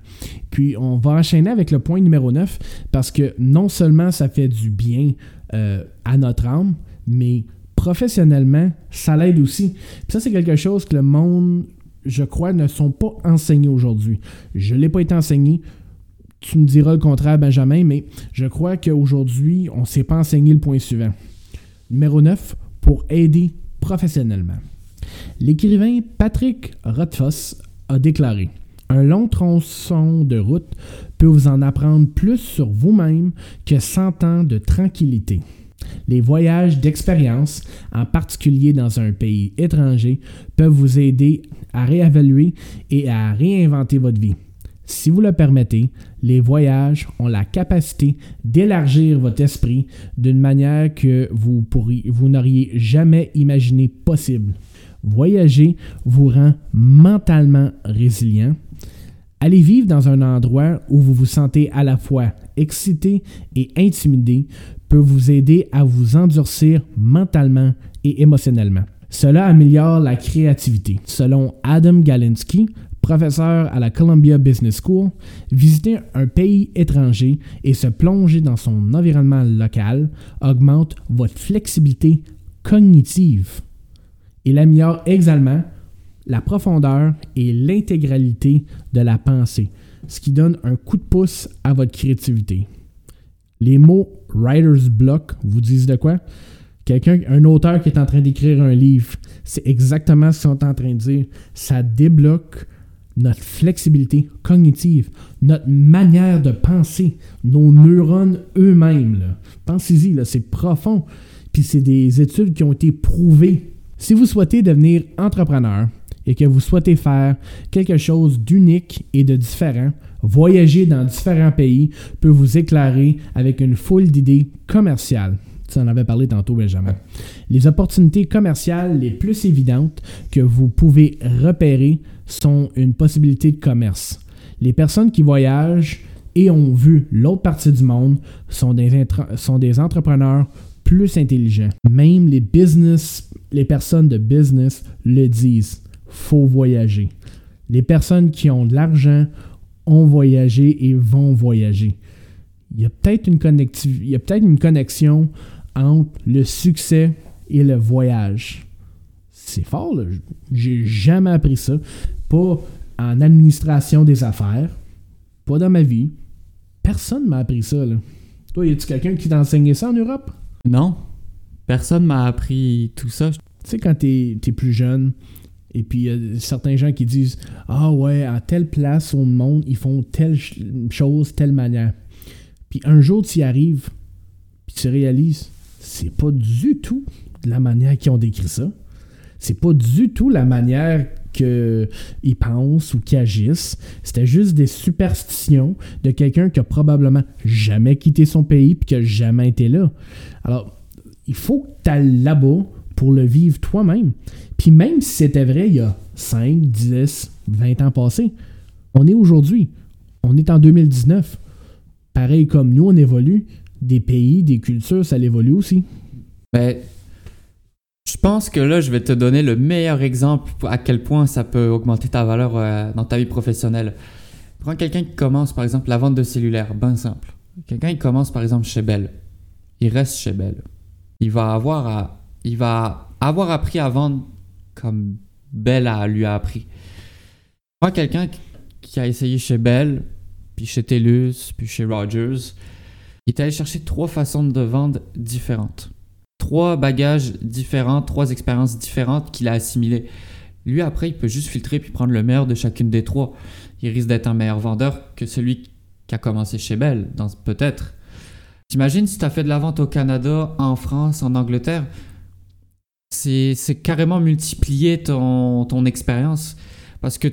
Puis on va enchaîner avec le point numéro 9 parce que non seulement ça fait du bien euh, à notre âme, mais professionnellement, ça l'aide aussi. Puis ça, c'est quelque chose que le monde je crois, ne sont pas enseignés aujourd'hui. Je ne l'ai pas été enseigné. Tu me diras le contraire, Benjamin, mais je crois qu'aujourd'hui, on ne s'est pas enseigné le point suivant. Numéro 9, pour aider professionnellement. L'écrivain Patrick Rothfuss a déclaré Un long tronçon de route peut vous en apprendre plus sur vous-même que 100 ans de tranquillité. Les voyages d'expérience, en particulier dans un pays étranger, peuvent vous aider à réévaluer et à réinventer votre vie. Si vous le permettez, les voyages ont la capacité d'élargir votre esprit d'une manière que vous, vous n'auriez jamais imaginé possible. Voyager vous rend mentalement résilient. Allez vivre dans un endroit où vous vous sentez à la fois excité et intimidé peut vous aider à vous endurcir mentalement et émotionnellement. Cela améliore la créativité. Selon Adam Galinsky, professeur à la Columbia Business School, visiter un pays étranger et se plonger dans son environnement local augmente votre flexibilité cognitive. Il améliore également la profondeur et l'intégralité de la pensée, ce qui donne un coup de pouce à votre créativité. Les mots writer's block vous disent de quoi? Quelqu'un, un auteur qui est en train d'écrire un livre, c'est exactement ce qu'ils sont en train de dire. Ça débloque notre flexibilité cognitive, notre manière de penser, nos neurones eux-mêmes. Pensez-y, c'est profond. Puis c'est des études qui ont été prouvées. Si vous souhaitez devenir entrepreneur et que vous souhaitez faire quelque chose d'unique et de différent, Voyager dans différents pays peut vous éclairer avec une foule d'idées commerciales. Tu en avais parlé tantôt, Benjamin. Les opportunités commerciales les plus évidentes que vous pouvez repérer sont une possibilité de commerce. Les personnes qui voyagent et ont vu l'autre partie du monde sont des, sont des entrepreneurs plus intelligents. Même les business, les personnes de business le disent. Faut voyager. Les personnes qui ont de l'argent ont voyagé et vont voyager. Il y a peut-être une, peut-être une connexion entre le succès et le voyage. C'est fort, là. J'ai jamais appris ça. Pas en administration des affaires, pas dans ma vie. Personne m'a appris ça, là. Toi, y a-tu quelqu'un qui t'a enseigné ça en Europe? Non. Personne m'a appris tout ça. Tu sais, quand t'es es plus jeune, et puis, il y a certains gens qui disent Ah ouais, à telle place au monde, ils font telle chose, telle manière. Puis un jour, tu y arrives, puis tu réalises c'est pas du tout la manière qu'ils ont décrit ça. C'est pas du tout la manière qu'ils pensent ou qu'ils agissent. C'était juste des superstitions de quelqu'un qui a probablement jamais quitté son pays puis qui a jamais été là. Alors, il faut que tu ailles là-bas pour le vivre toi-même. Puis même si c'était vrai il y a 5, 10, 20 ans passés, on est aujourd'hui. On est en 2019. Pareil comme nous, on évolue. Des pays, des cultures, ça évolue aussi. Ben, je pense que là, je vais te donner le meilleur exemple à quel point ça peut augmenter ta valeur euh, dans ta vie professionnelle. Prends quelqu'un qui commence, par exemple, la vente de cellulaire, ben simple. Quelqu'un qui commence, par exemple, chez Bell. Il reste chez Bell. Il va avoir, à, il va avoir appris à vendre comme Bell lui a appris. Prends quelqu'un qui a essayé chez Bell, puis chez TELUS, puis chez Rogers. Il est allé chercher trois façons de vendre différentes trois bagages différents, trois expériences différentes qu'il a assimilées. Lui, après, il peut juste filtrer puis prendre le meilleur de chacune des trois. Il risque d'être un meilleur vendeur que celui qui a commencé chez Bell, peut-être. T'imagines si tu as fait de la vente au Canada, en France, en Angleterre, c'est carrément multiplier ton, ton expérience. Parce que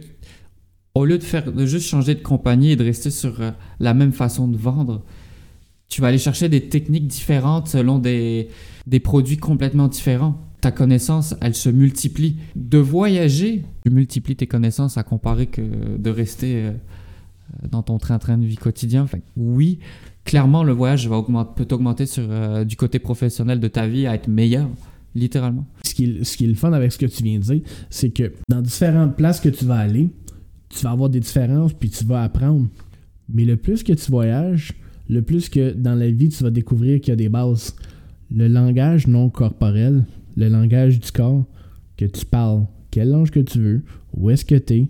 au lieu de, faire, de juste changer de compagnie et de rester sur euh, la même façon de vendre, tu vas aller chercher des techniques différentes selon des, des produits complètement différents. Ta connaissance, elle se multiplie. De voyager, tu multiplies tes connaissances à comparer que de rester euh, dans ton train-train de vie quotidien. oui, clairement, le voyage va peut augmenter sur, euh, du côté professionnel de ta vie à être meilleur, littéralement. Ce qui, ce qui est le fun avec ce que tu viens de dire, c'est que dans différentes places que tu vas aller, tu vas avoir des différences, puis tu vas apprendre. Mais le plus que tu voyages, le plus que dans la vie, tu vas découvrir qu'il y a des bases. Le langage non corporel, le langage du corps, que tu parles, quel langue que tu veux, où est-ce que tu es,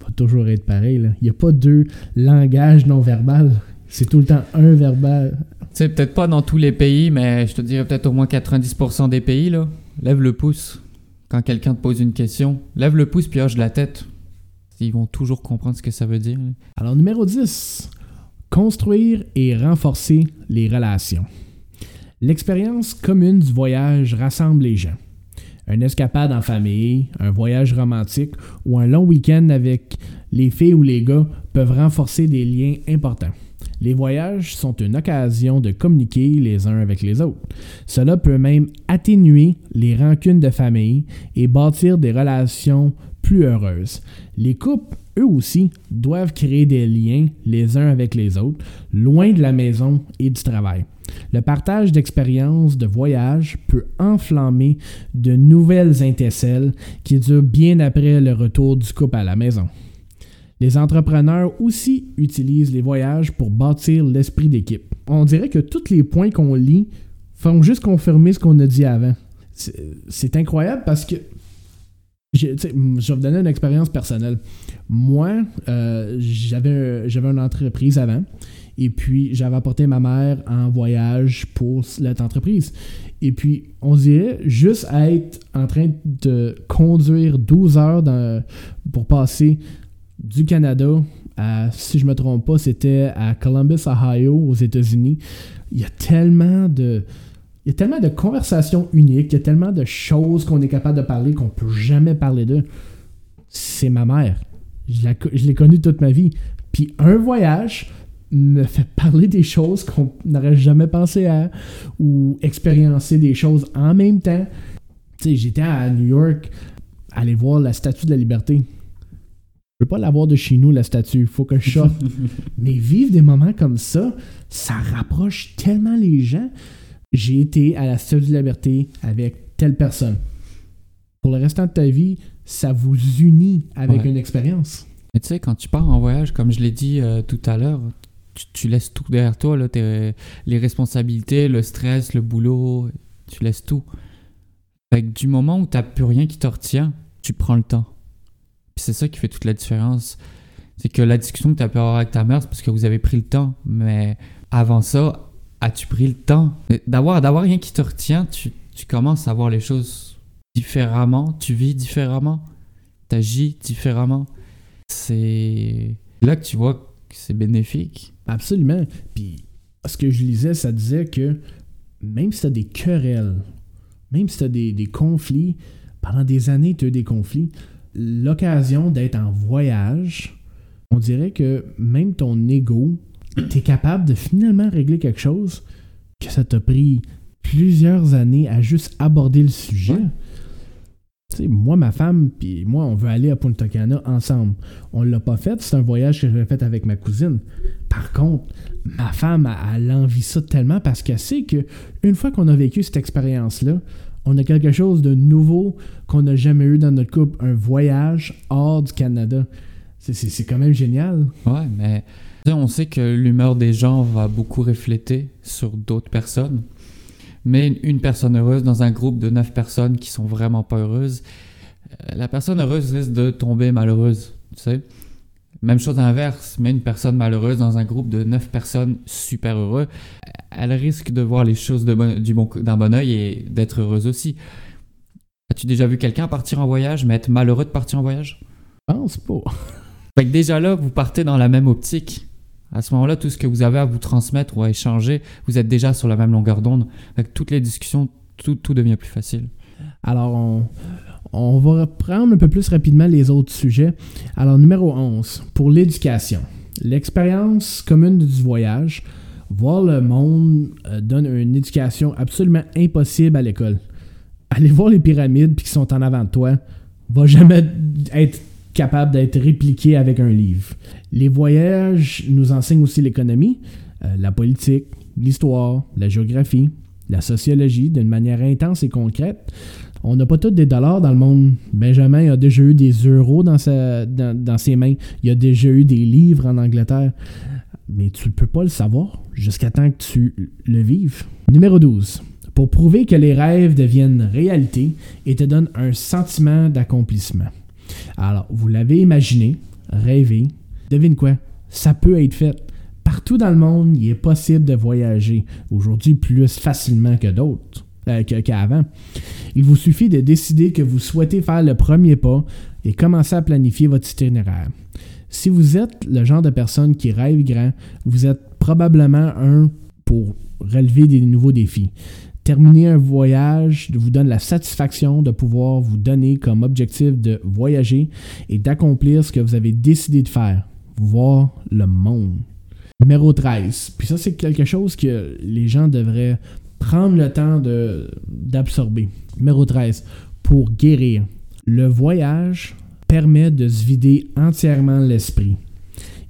va toujours être pareil. Il n'y a pas deux langages non verbal. C'est tout le temps un verbal. C'est peut-être pas dans tous les pays, mais je te dirais peut-être au moins 90% des pays. Là. Lève le pouce. Quand quelqu'un te pose une question, lève le pouce puis hoche la tête. Ils vont toujours comprendre ce que ça veut dire. Alors, numéro 10, construire et renforcer les relations. L'expérience commune du voyage rassemble les gens. Un escapade en famille, un voyage romantique ou un long week-end avec les filles ou les gars peuvent renforcer des liens importants. Les voyages sont une occasion de communiquer les uns avec les autres. Cela peut même atténuer les rancunes de famille et bâtir des relations plus heureuses. Les couples, eux aussi, doivent créer des liens les uns avec les autres, loin de la maison et du travail. Le partage d'expériences de voyage peut enflammer de nouvelles intercelles qui durent bien après le retour du couple à la maison. Les entrepreneurs aussi utilisent les voyages pour bâtir l'esprit d'équipe. On dirait que tous les points qu'on lit font juste confirmer ce qu'on a dit avant. C'est incroyable parce que je, vais vous donner une expérience personnelle. Moi, euh, j'avais une entreprise avant et puis, j'avais apporté ma mère en voyage pour cette entreprise. Et puis, on dirait juste être en train de conduire 12 heures pour passer du Canada à, si je me trompe pas, c'était à Columbus, Ohio, aux États-Unis. Il y a tellement de. Il y a tellement de conversations uniques, il y a tellement de choses qu'on est capable de parler qu'on ne peut jamais parler d'eux. C'est ma mère. Je l'ai connue toute ma vie. Puis un voyage, me fait parler des choses qu'on n'aurait jamais pensé à ou expériencer des choses en même temps. Tu sais, j'étais à New York, aller voir la statue de la liberté. Je peux pas l'avoir de chez nous, la statue. Il faut que je sorte. Mais vivre des moments comme ça, ça rapproche tellement les gens. J'ai été à la statue de liberté avec telle personne. Pour le restant de ta vie, ça vous unit avec une expérience. Mais tu sais, quand tu pars en voyage, comme je l'ai dit euh, tout à l'heure, tu, laisses tout derrière toi, là, les responsabilités, le stress, le boulot, tu laisses tout. Fait du moment où tu n'as plus rien qui te retient, tu prends le temps. c'est ça qui fait toute la différence. C'est que la discussion que tu as pu avoir avec ta mère, c'est parce que vous avez pris le temps. Mais avant ça, as-tu pris le temps? D'avoir, d'avoir rien qui te retient, tu, tu commences à voir les choses différemment, tu vis différemment, tu agis différemment. C'est là que tu vois c'est bénéfique. Absolument. Puis ce que je lisais, ça disait que même si tu as des querelles, même si tu as des, conflits, pendant des années, tu as des conflits, l'occasion d'être en voyage, on dirait que même ton ego, tu es capable de finalement régler quelque chose que ça t'a pris plusieurs années à juste aborder le sujet? Ouais. Tu sais, moi, ma femme, puis moi, on veut aller à Punta Cana ensemble. On l'a pas fait, c'est un voyage que j'avais fait avec ma cousine. Par contre, ma femme, elle, elle envie ça tellement parce qu'elle sait que une fois qu'on a vécu cette expérience-là, on a quelque chose de nouveau qu'on n'a jamais eu dans notre couple, un voyage hors du Canada. C'est- quand même génial. Ouais, mais on sait que l'humeur des gens va beaucoup refléter sur d'autres personnes. Mais une- personne heureuse dans un groupe de neuf personnes qui sont vraiment pas heureuses, euh, la personne heureuse risque de tomber malheureuse, tu sais. Même chose inverse, mais une personne malheureuse dans un groupe de neuf personnes super heureux, elle risque de voir les choses de bon- du bon, d'un bon oeil et d'être heureuse aussi. As-tu déjà vu quelqu'un partir en voyage, mais être malheureux de partir en voyage? Pense pas. fait que déjà là, vous partez dans la même optique. À ce moment-là, tout ce que vous avez à vous transmettre ou à échanger, vous êtes déjà sur la même longueur d'onde. Avec toutes les discussions, tout, tout devient plus facile. Alors, on, va reprendre un peu plus rapidement les autres sujets. Alors, numéro 11, pour l'éducation. L'expérience commune du voyage, voir le monde euh, donne une éducation absolument impossible à l'école. Aller voir les pyramides qui sont en avant de toi va jamais être capable d'être répliqué avec un livre. Les voyages nous enseignent aussi l'économie, euh, la politique, l'histoire, la géographie, la sociologie d'une manière intense et concrète. On n'a pas tous des dollars dans le monde. Benjamin a déjà eu des euros dans, sa, dans, dans ses mains. Il a déjà eu des livres en Angleterre. Mais tu ne peux pas le savoir jusqu'à temps que tu le vives. Numéro 12. Pour prouver que les rêves deviennent réalité et te donnent un sentiment d'accomplissement. Alors, vous l'avez imaginé, rêvé. Devine quoi? Ça peut être fait. Partout dans le monde, il est possible de voyager. Aujourd'hui, plus facilement que d'autres, euh, qu'avant. Il vous suffit de décider que vous souhaitez faire le premier pas et commencer à planifier votre itinéraire. Si vous êtes le genre de personne qui rêve grand, vous êtes probablement un pour relever des nouveaux défis. Terminer un voyage vous donne la satisfaction de pouvoir vous donner comme objectif de voyager et d'accomplir ce que vous avez décidé de faire, voir le monde. Numéro 13. Puis ça, c'est quelque chose que les gens devraient prendre le temps d'absorber. Numéro 13. Pour guérir. Le voyage permet de se vider entièrement l'esprit.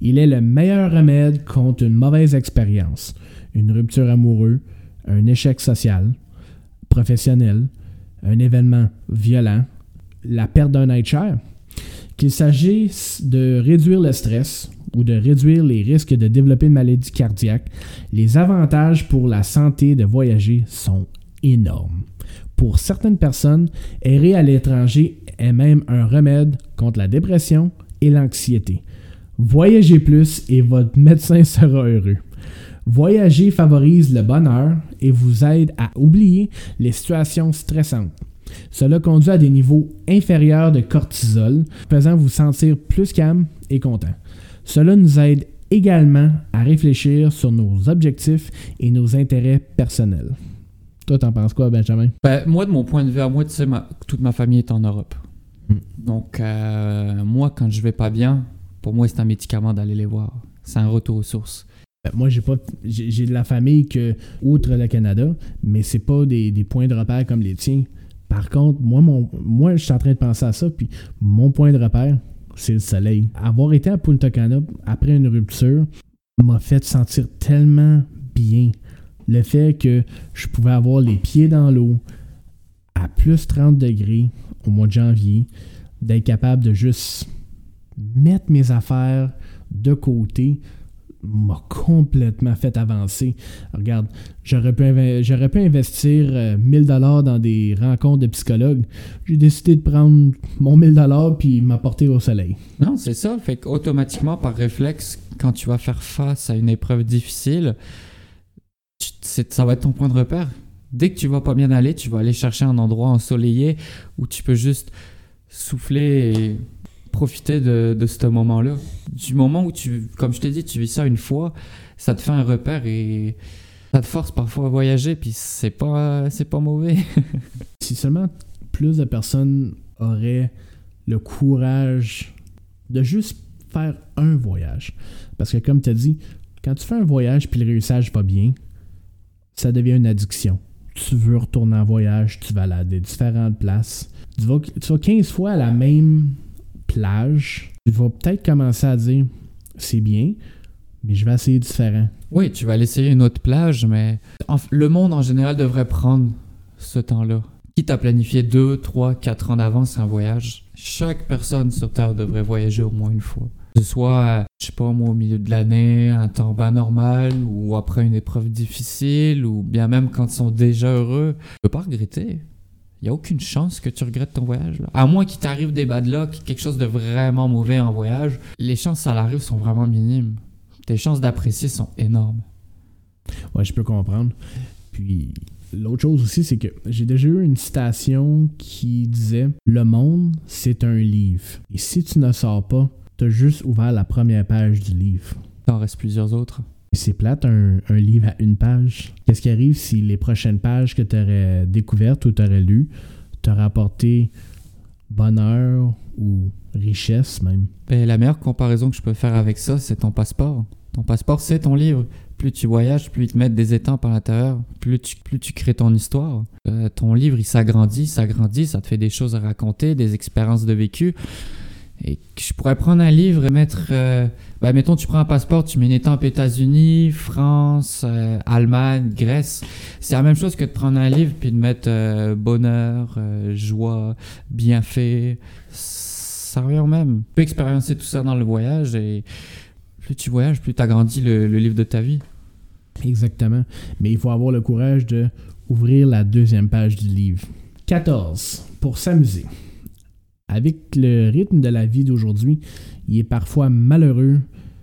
Il est le meilleur remède contre une mauvaise expérience, une rupture amoureuse, un échec social, professionnel, un événement violent, la perte d'un être cher. Qu'il s'agisse de réduire le stress ou de réduire les risques de développer une maladie cardiaque, les avantages pour la santé de voyager sont énormes. Pour certaines personnes, errer à l'étranger est même un remède contre la dépression et l'anxiété. Voyagez plus et votre médecin sera heureux. Voyager favorise le bonheur et vous aide à oublier les situations stressantes. Cela conduit à des niveaux inférieurs de cortisol, faisant vous sentir plus calme et content. Cela nous aide également à réfléchir sur nos objectifs et nos intérêts personnels. Toi, t'en penses quoi, Benjamin? Ben, moi, de mon point de vue à moi, tu sais, ma- toute ma famille est en Europe. Mm. Donc, euh, moi, quand je vais pas bien, pour moi, c'est un médicament d'aller les voir. C'est un retour aux sources. Euh, Moi, j'ai pas j'ai j'ai de la famille que, outre le Canada, mais c'est pas des, des points de repère comme les tiens. Par contre, moi, je suis en train de penser à ça, puis mon point de repère, c'est le soleil. Avoir été à Punta Cana après une rupture m'a fait sentir tellement bien. Le fait que je pouvais avoir les pieds dans l'eau à plus 30 degrés au mois de janvier, d'être capable de juste mettre mes affaires de côté, m'a complètement fait avancer. Regarde, j'aurais pu, j'aurais pu investir euh, 1000 dollars dans des rencontres de psychologues. J'ai décidé de prendre mon 1000 dollars puis m'apporter au soleil. Non, c'est ça. Fait qu'automatiquement, par réflexe, quand tu vas faire face à une épreuve difficile, ça va être ton point de repère. Dès que tu vas pas bien aller, tu vas aller chercher un endroit ensoleillé où tu peux juste souffler profiter de, de ce moment-là. Du moment où tu, comme je t'ai dit, tu vis ça une fois, ça te fait un repère et ça te force parfois à voyager, puis c'est pas, pas mauvais. Si seulement plus de personnes auraient le courage de juste faire un voyage. Parce que comme tu as dit, quand tu fais un voyage puis le réussissage va bien, ça devient une addiction. tu veux retourner en voyage, tu vas à des différentes places. Tu vas, tu vas 15 fois à la même plage. Tu vas peut-être commencer à dire c'est bien, mais je vais essayer différent. Oui, tu vas aller essayer une autre plage, mais le monde en général devrait prendre ce temps-là. Quitte à planifier 2, 3, 4 ans d'avance un voyage, chaque personne sur Terre devrait voyager au moins une fois. Que ce soit, je sais pas au milieu de l'année, un temps bas normal, ou après une épreuve difficile, ou bien même quand ils sont déjà heureux. Tu peux pas regretter. Il n'y a aucune chance que tu regrettes ton voyage. Là. À moins qu'il t'arrive des bad luck, quelque chose de vraiment mauvais en voyage, les chances ça l'arrive sont vraiment minimes. Tes chances d'apprécier sont énormes. Ouais, je peux comprendre. Puis l'autre chose aussi, c'est que j'ai déjà eu une citation qui disait Le monde, c'est un livre. Et si tu ne sors pas, tu as juste ouvert la première page du livre. T'en reste plusieurs autres. C'est plate un, un livre à une page. Qu'est-ce qui arrive si les prochaines pages que tu aurais découvertes ou tu aurais lues t'auraient apporté bonheur ou richesse même? Ben, la meilleure comparaison que je peux faire avec ça, c'est ton passeport. Ton passeport, c'est ton livre. Plus tu voyages, plus ils te mettent des étampes à l'intérieur, plus tu, plus tu crées ton histoire. Euh, ton livre, il s'agrandit, s'agrandit, ça te fait des choses à raconter, des expériences de vécu. Et que je pourrais prendre un livre et mettre... ben, mettons, tu prends un passeport, tu mets une étampe États-Unis, France, euh, Allemagne, Grèce. C'est la même chose que de prendre un livre puis de mettre euh, bonheur, joie, bienfait. Ça revient au même. Tu peux expériencer tout ça dans le voyage et plus tu voyages, plus tu agrandis le, le livre de ta vie. Exactement. Mais il faut avoir le courage de ouvrir la deuxième page du livre. 14. Pour s'amuser. Avec le rythme de la vie d'aujourd'hui, il est parfois malheureux.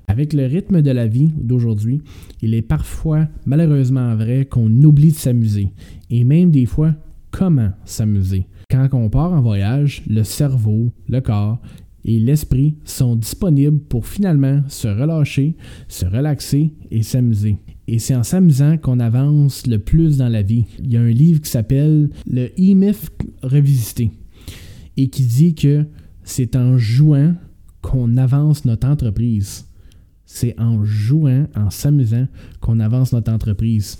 Avec le rythme de la vie d'aujourd'hui, il est parfois malheureusement vrai qu'on oublie de s'amuser. Et même des fois, comment s'amuser? Quand on part en voyage, le cerveau, le corps et l'esprit sont disponibles pour finalement se relâcher, se relaxer et s'amuser. Et c'est en s'amusant qu'on avance le plus dans la vie. Il y a un livre qui s'appelle Le E-Myth revisité et qui dit que c'est en jouant qu'on avance notre entreprise. C'est en jouant, en s'amusant qu'on avance notre entreprise.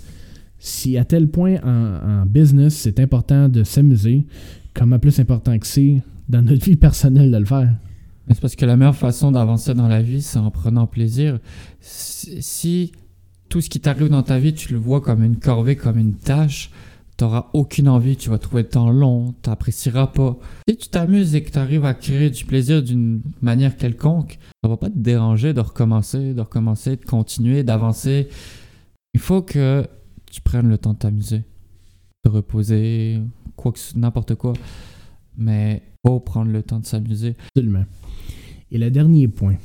Si à tel point en, en business c'est important de s'amuser, comment plus important que c'est dans notre vie personnelle de le faire? C'est parce que la meilleure façon d'avancer dans la vie, c'est en prenant plaisir. Si, si tout ce qui t'arrive dans ta vie, tu le vois comme une corvée, comme une tâche, t'auras aucune envie, tu vas trouver le temps long, t'apprécieras pas. Si tu t'amuses et que tu arrives à créer du plaisir d'une manière quelconque, ça va pas te déranger de recommencer, de recommencer, de continuer, d'avancer. Il faut que tu prennes le temps de t'amuser, de reposer, quoi que n'importe quoi. Mais faut prendre le temps de s'amuser. Absolument. Et le dernier point,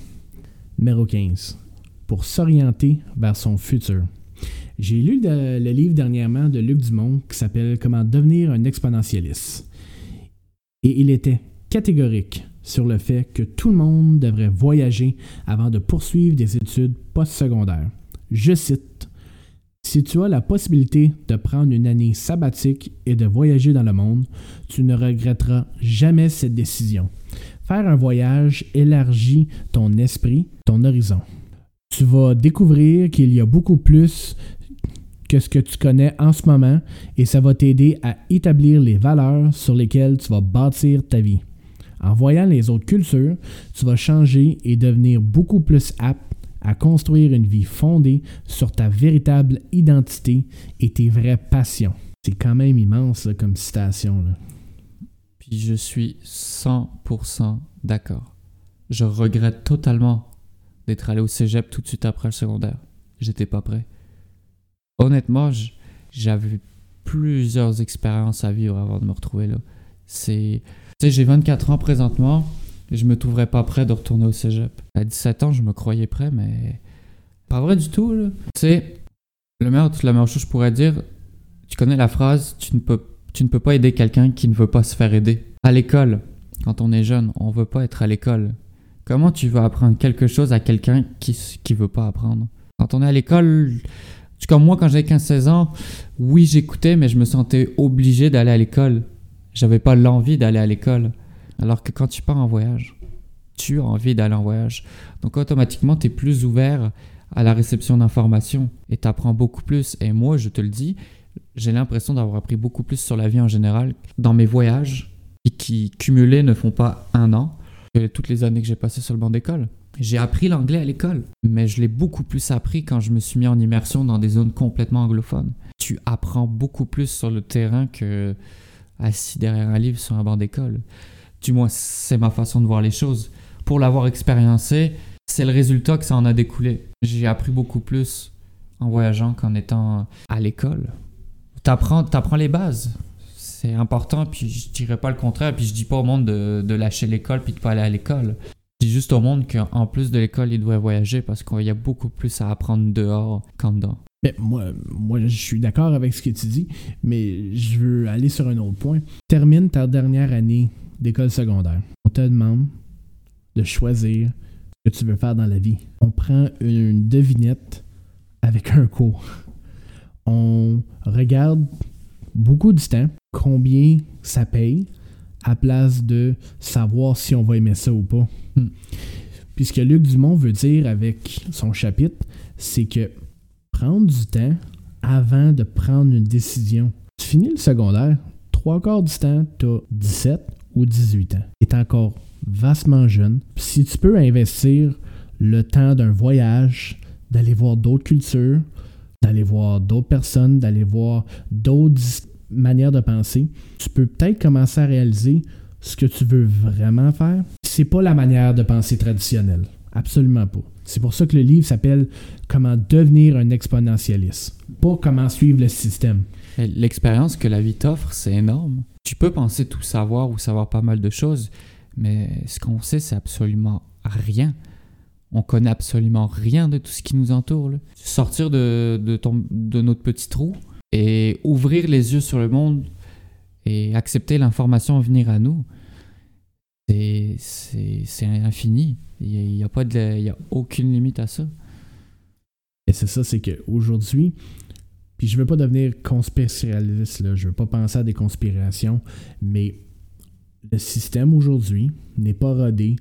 numéro 15, pour s'orienter vers son futur. J'ai lu le livre dernièrement de Luc Dumont qui s'appelle Comment devenir un exponentialiste. Et il était catégorique sur le fait que tout le monde devrait voyager avant de poursuivre des études postsecondaires. Je cite Si tu as la possibilité de prendre une année sabbatique et de voyager dans le monde, tu ne regretteras jamais cette décision. Faire un voyage élargit ton esprit, ton horizon. Tu vas découvrir qu'il y a beaucoup plus que ce que tu connais en ce moment et ça va t'aider à établir les valeurs sur lesquelles tu vas bâtir ta vie. En voyant les autres cultures, tu vas changer et devenir beaucoup plus apte à construire une vie fondée sur ta véritable identité et tes vraies passions. C'est quand même immense comme citation. là. Puis je suis 100% d'accord. Je regrette totalement d'être allé au cégep tout de suite après le secondaire. J'étais pas prêt. Honnêtement, j'avais plusieurs expériences à vivre avant de me retrouver là. C'est. Tu sais, j'ai 24 ans présentement et je me trouverais pas prêt de retourner au cégep. À 17 ans, je me croyais prêt, mais. Pas vrai du tout, là. Tu sais, la meilleure chose que je pourrais dire, tu connais la phrase tu ne peux, tu ne peux pas aider quelqu'un qui ne veut pas se faire aider. À l'école, quand on est jeune, on veut pas être à l'école. Comment tu veux apprendre quelque chose à quelqu'un qui qui veut pas apprendre? Quand on est à l'école, comme moi quand j'avais 15-16 ans, oui j'écoutais mais je me sentais obligé d'aller à l'école. J'avais pas l'envie d'aller à l'école. Alors que quand tu pars en voyage, tu as envie d'aller en voyage. Donc automatiquement tu es plus ouvert à la réception d'informations et tu apprends beaucoup plus. Et moi je te le dis, j'ai l'impression d'avoir appris beaucoup plus sur la vie en général dans mes voyages, et qui cumulés ne font pas un an, que toutes les années que j'ai passées sur le banc d'école. J'ai appris l'anglais à l'école, mais je l'ai beaucoup plus appris quand je me suis mis en immersion dans des zones complètement anglophones. Tu apprends beaucoup plus sur le terrain que assis derrière un livre sur un banc d'école. Du moins, c'est ma façon de voir les choses. Pour l'avoir expériencé, c'est le résultat que ça en a découlé. J'ai appris beaucoup plus en voyageant qu'en étant à l'école. T'apprends, apprends les bases. C'est important, puis je dirais pas le contraire, puis je dis pas au monde de, de lâcher l'école puis de pas aller à l'école dis juste au monde qu'en plus de l'école, il doit voyager parce qu'il y a beaucoup plus à apprendre dehors qu'en dedans. Mais moi, moi, je suis d'accord avec ce que tu dis, mais je veux aller sur un autre point. Termine ta dernière année d'école secondaire. On te demande de choisir ce que tu veux faire dans la vie. On prend une devinette avec un cours. On regarde beaucoup du temps, combien ça paye, à place de savoir si on va aimer ça ou pas. Hmm. Puis ce que Luc Dumont veut dire avec son chapitre, c'est que prendre du temps avant de prendre une décision. Tu finis le secondaire, trois quarts du temps, tu as 17 ou 18 ans. Tu es encore vastement jeune. si tu peux investir le temps d'un voyage, d'aller voir d'autres cultures, d'aller voir d'autres personnes, d'aller voir d'autres manière de penser, tu peux peut-être commencer à réaliser ce que tu veux vraiment faire. C'est pas la manière de penser traditionnelle. Absolument pas. C'est pour ça que le livre s'appelle Comment devenir un exponentialiste, pas comment suivre le système. L'expérience que la vie t'offre, c'est énorme. Tu peux penser tout savoir ou savoir pas mal de choses, mais ce qu'on sait, c'est absolument rien. On connaît absolument rien de tout ce qui nous entoure. Sortir de, de, de notre petit trou, et ouvrir les yeux sur le monde et accepter l'information venir à nous, c'est infini. Il n'y a, pas de, il y a aucune limite à ça. Et c'est ça, c'est qu'aujourd'hui, puis je veux pas devenir conspirationniste, là, je veux pas penser à des conspirations, mais le système aujourd'hui n'est pas rodé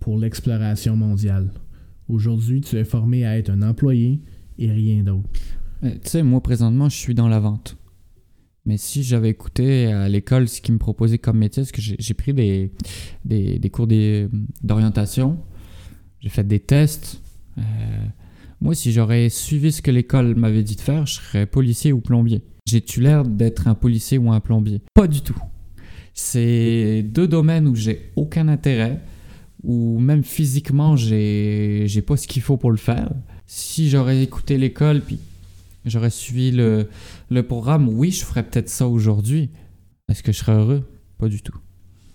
pour l'exploration mondiale. Aujourd'hui, tu es formé à être un employé et rien d'autre. Euh, tu sais, moi, présentement, je suis dans la vente. Mais si j'avais écouté à l'école ce qu'ils me proposaient comme métier, parce que j'ai pris des, des, cours d'orientation, j'ai fait des tests. Euh, moi, si j'aurais suivi ce que l'école m'avait dit de faire, je serais policier ou plombier. J'ai-tu l'air d'être un policier ou un plombier Pas du tout. C'est deux domaines où j'ai aucun intérêt, où même physiquement, j'ai pas ce qu'il faut pour le faire. Si j'aurais écouté l'école, puis j'aurais suivi le, programme, oui, je ferais peut-être ça aujourd'hui. Est-ce que je serais heureux? Pas du tout.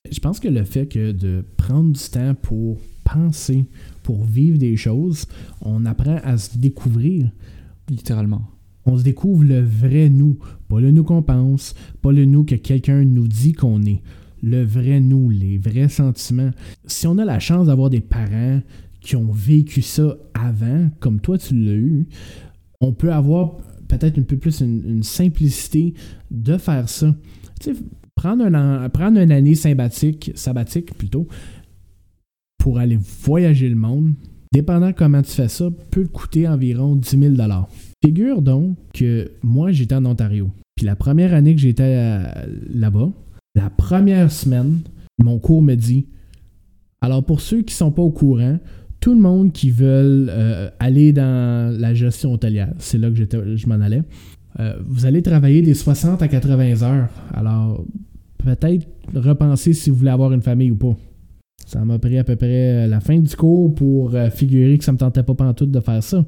Je pense que le fait que de prendre du temps pour penser, pour vivre des choses, on apprend à se découvrir. Littéralement. On se découvre le vrai nous, pas le nous qu'on pense, pas le nous que quelqu'un nous dit qu'on est. Le vrai nous, les vrais sentiments. Si on a la chance d'avoir des parents qui ont vécu ça avant, comme toi tu l'as eu, on peut avoir peut-être un peu plus une, simplicité de faire ça. Tu sais, prendre, un prendre une année sabbatique, sabbatique plutôt, pour aller voyager le monde, dépendant comment tu fais ça, peut coûter environ 10 000 Figure donc que moi, j'étais en Ontario. Puis la première année que j'étais euh, là-bas, la première semaine, mon cours me dit alors pour ceux qui ne sont pas au courant, tout le monde qui veut euh, aller dans la gestion hôtelière, c'est là que je m'en allais, euh, vous allez travailler des 60 à 80 heures. Alors, peut-être repenser si vous voulez avoir une famille ou pas. Ça m'a pris à peu près la fin du cours pour euh, figurer que ça me tentait pas pantoute de faire ça.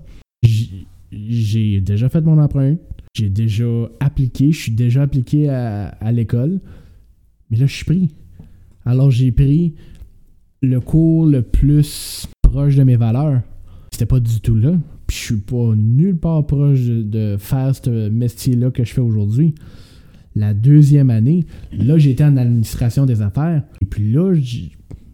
J'ai déjà fait mon empreinte, j'ai déjà appliqué, je suis déjà appliqué à l'école, mais là, je suis pris. Alors, j'ai pris le cours le plus proche de mes valeurs. C'était pas du tout là. Puis je suis pas nulle part proche de faire ce métier-là que je fais aujourd'hui. La deuxième année, là, j'étais en administration des affaires. Et puis là,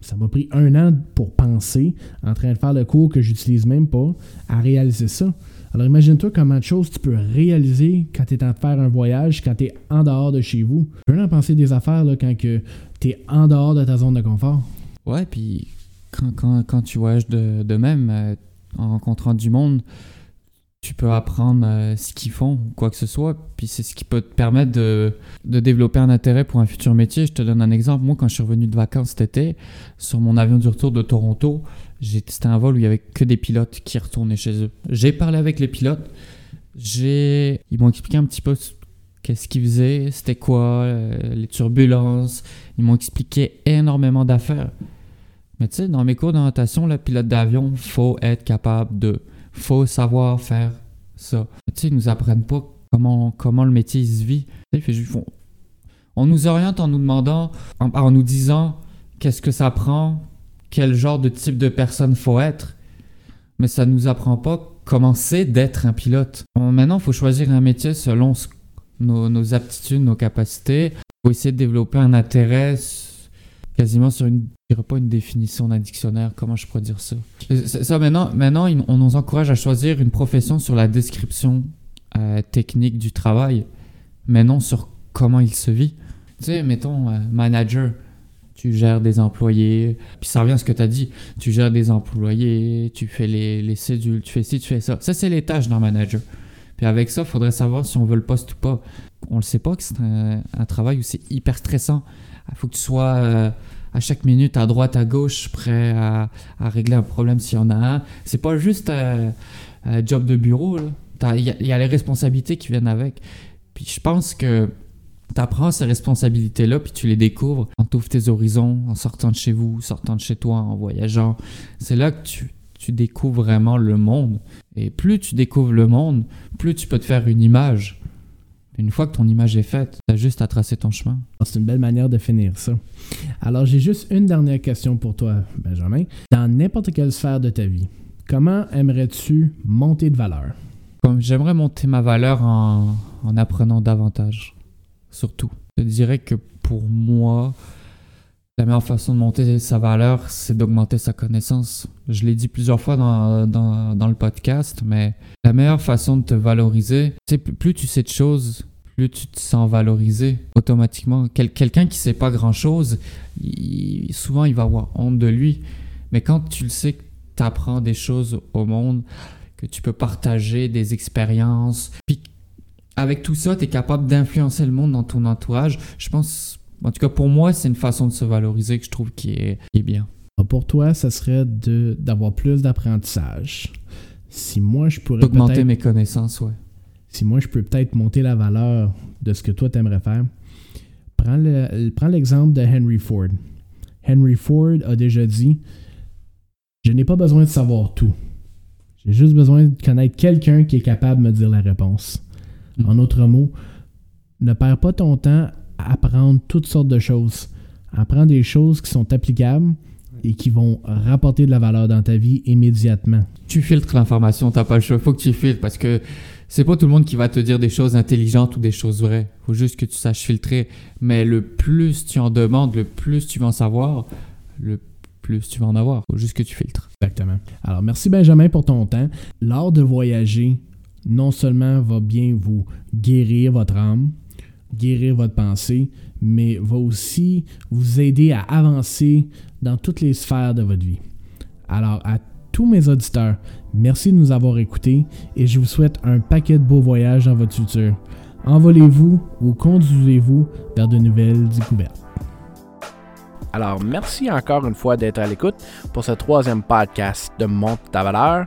ça m'a pris un an pour penser, en train de faire le cours que j'utilise même pas, à réaliser ça. Alors imagine-toi comment de choses tu peux réaliser quand tu es en train de faire un voyage, quand tu es en dehors de chez vous. Tu peux en penser des affaires là, quand tu es en dehors de ta zone de confort. Ouais, puis quand, tu voyages de, de même, euh, en rencontrant du monde, tu peux apprendre euh, ce qu'ils font, quoi que ce soit, puis c'est ce qui peut te permettre de, développer un intérêt pour un futur métier. Je te donne un exemple. Moi, quand je suis revenu de vacances cet été, sur mon avion du retour de Toronto, c'était un vol où il y avait que des pilotes qui retournaient chez eux. J'ai parlé avec les pilotes, ils m'ont expliqué un petit peu qu'est-ce qu'ils faisaient, c'était quoi, euh, les turbulences. Ils m'ont expliqué énormément d'affaires. Mais tu sais, dans mes cours d'orientation, le pilote d'avion, faut être capable de faut savoir faire ça. Tu sais, ils nous apprennent pas comment, comment le métier se vit. On nous oriente en nous demandant, en, nous disant qu'est-ce que ça prend, quel genre de type de personne faut être, mais ça nous apprend pas comment c'est d'être un pilote. Maintenant, il faut choisir un métier selon nos, nos aptitudes, nos capacités. Il faut essayer de développer un intérêt quasiment sur une, je dirais pas une définition d'un dictionnaire, comment je pourrais dire ça? Ça, maintenant, maintenant, on nous encourage à choisir une profession sur la description euh, technique du travail, mais non sur comment il se vit. Tu sais, mettons, euh, manager, tu gères des employés, puis ça revient à ce que tu as dit, tu gères des employés, tu fais les, les cédules, tu fais ci, tu fais ça. Ça, c'est les tâches d'un manager. Puis avec ça, il faudrait savoir si on veut le poste ou pas. On le sait pas que c'est un, travail où c'est hyper stressant. Il faut que tu sois euh, à chaque minute à droite, à gauche, prêt à, régler un problème s'il y en a un. C'est pas juste un, job de bureau. Il y, a les responsabilités qui viennent avec. Puis je pense que tu apprends ces responsabilités-là, puis tu les découvres en t'ouvres tes horizons, en sortant de chez vous, sortant de chez toi, en voyageant. C'est là que tu, tu découvres vraiment le monde. Et plus tu découvres le monde, plus tu peux te faire une image une fois que ton image est faite, tu as juste à tracer ton chemin. C'est une belle manière de finir ça. Alors, j'ai juste une dernière question pour toi, Benjamin. Dans n'importe quelle sphère de ta vie, comment aimerais-tu monter de valeur? J'aimerais monter ma valeur en, en apprenant davantage, surtout. Je dirais que pour moi, la meilleure façon de monter sa valeur, c'est d'augmenter sa connaissance. Je l'ai dit plusieurs fois dans, dans, dans, le podcast, mais la meilleure façon de te valoriser, c'est plus, tu sais de choses, plus tu te sens valorisé automatiquement. Quelqu'un qui sait pas grand-chose, souvent il va avoir honte de lui. Mais quand tu le sais que tu apprends des choses au monde, que tu peux partager des expériences, puis avec tout ça, tu es capable d'influencer le monde dans ton entourage, je pense, en tout cas pour moi, c'est une façon de se valoriser que je trouve qui est, qui est bien. Pour toi, ça serait d'avoir plus d'apprentissage. Si moi, je pourrais. Augmenter mes connaissances, ouais si moi je peux peut-être monter la valeur de ce que toi t'aimerais faire, prends l'exemple de Henry Ford. Henry Ford a déjà dit Je n'ai pas besoin de savoir tout. J'ai juste besoin de connaître quelqu'un qui est capable de me dire la réponse. Mm. En d'autres mots, ne perds pas ton temps à apprendre toutes sortes de choses. Apprends des choses qui sont applicables et qui vont rapporter de la valeur dans ta vie immédiatement. Tu filtres l'information, t'as pas le choix. Il faut que tu filtres parce que c'est pas tout le monde qui va te dire des choses intelligentes ou des choses vraies. Faut juste que tu saches filtrer. Mais le plus tu en demandes, le plus tu vas en savoir, le plus tu vas en avoir. Faut juste que tu filtres. Exactement. Alors, merci Benjamin pour ton temps. L'art de voyager, non seulement va bien vous guérir votre âme, guérir votre pensée, mais va aussi vous aider à avancer dans toutes les sphères de votre vie. Alors, à tous mes auditeurs, merci de nous avoir écoutés et je vous souhaite un paquet de beaux voyages dans votre futur. Envolez-vous ou conduisez-vous vers de nouvelles découvertes. Alors, merci encore une fois d'être à l'écoute pour ce troisième podcast de Monte ta valeur.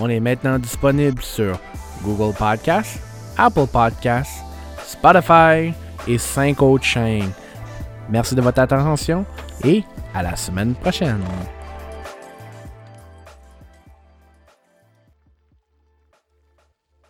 On est maintenant disponible sur Google Podcasts, Apple Podcasts, Spotify et cinq autres chaînes. Merci de votre attention et à la semaine prochaine.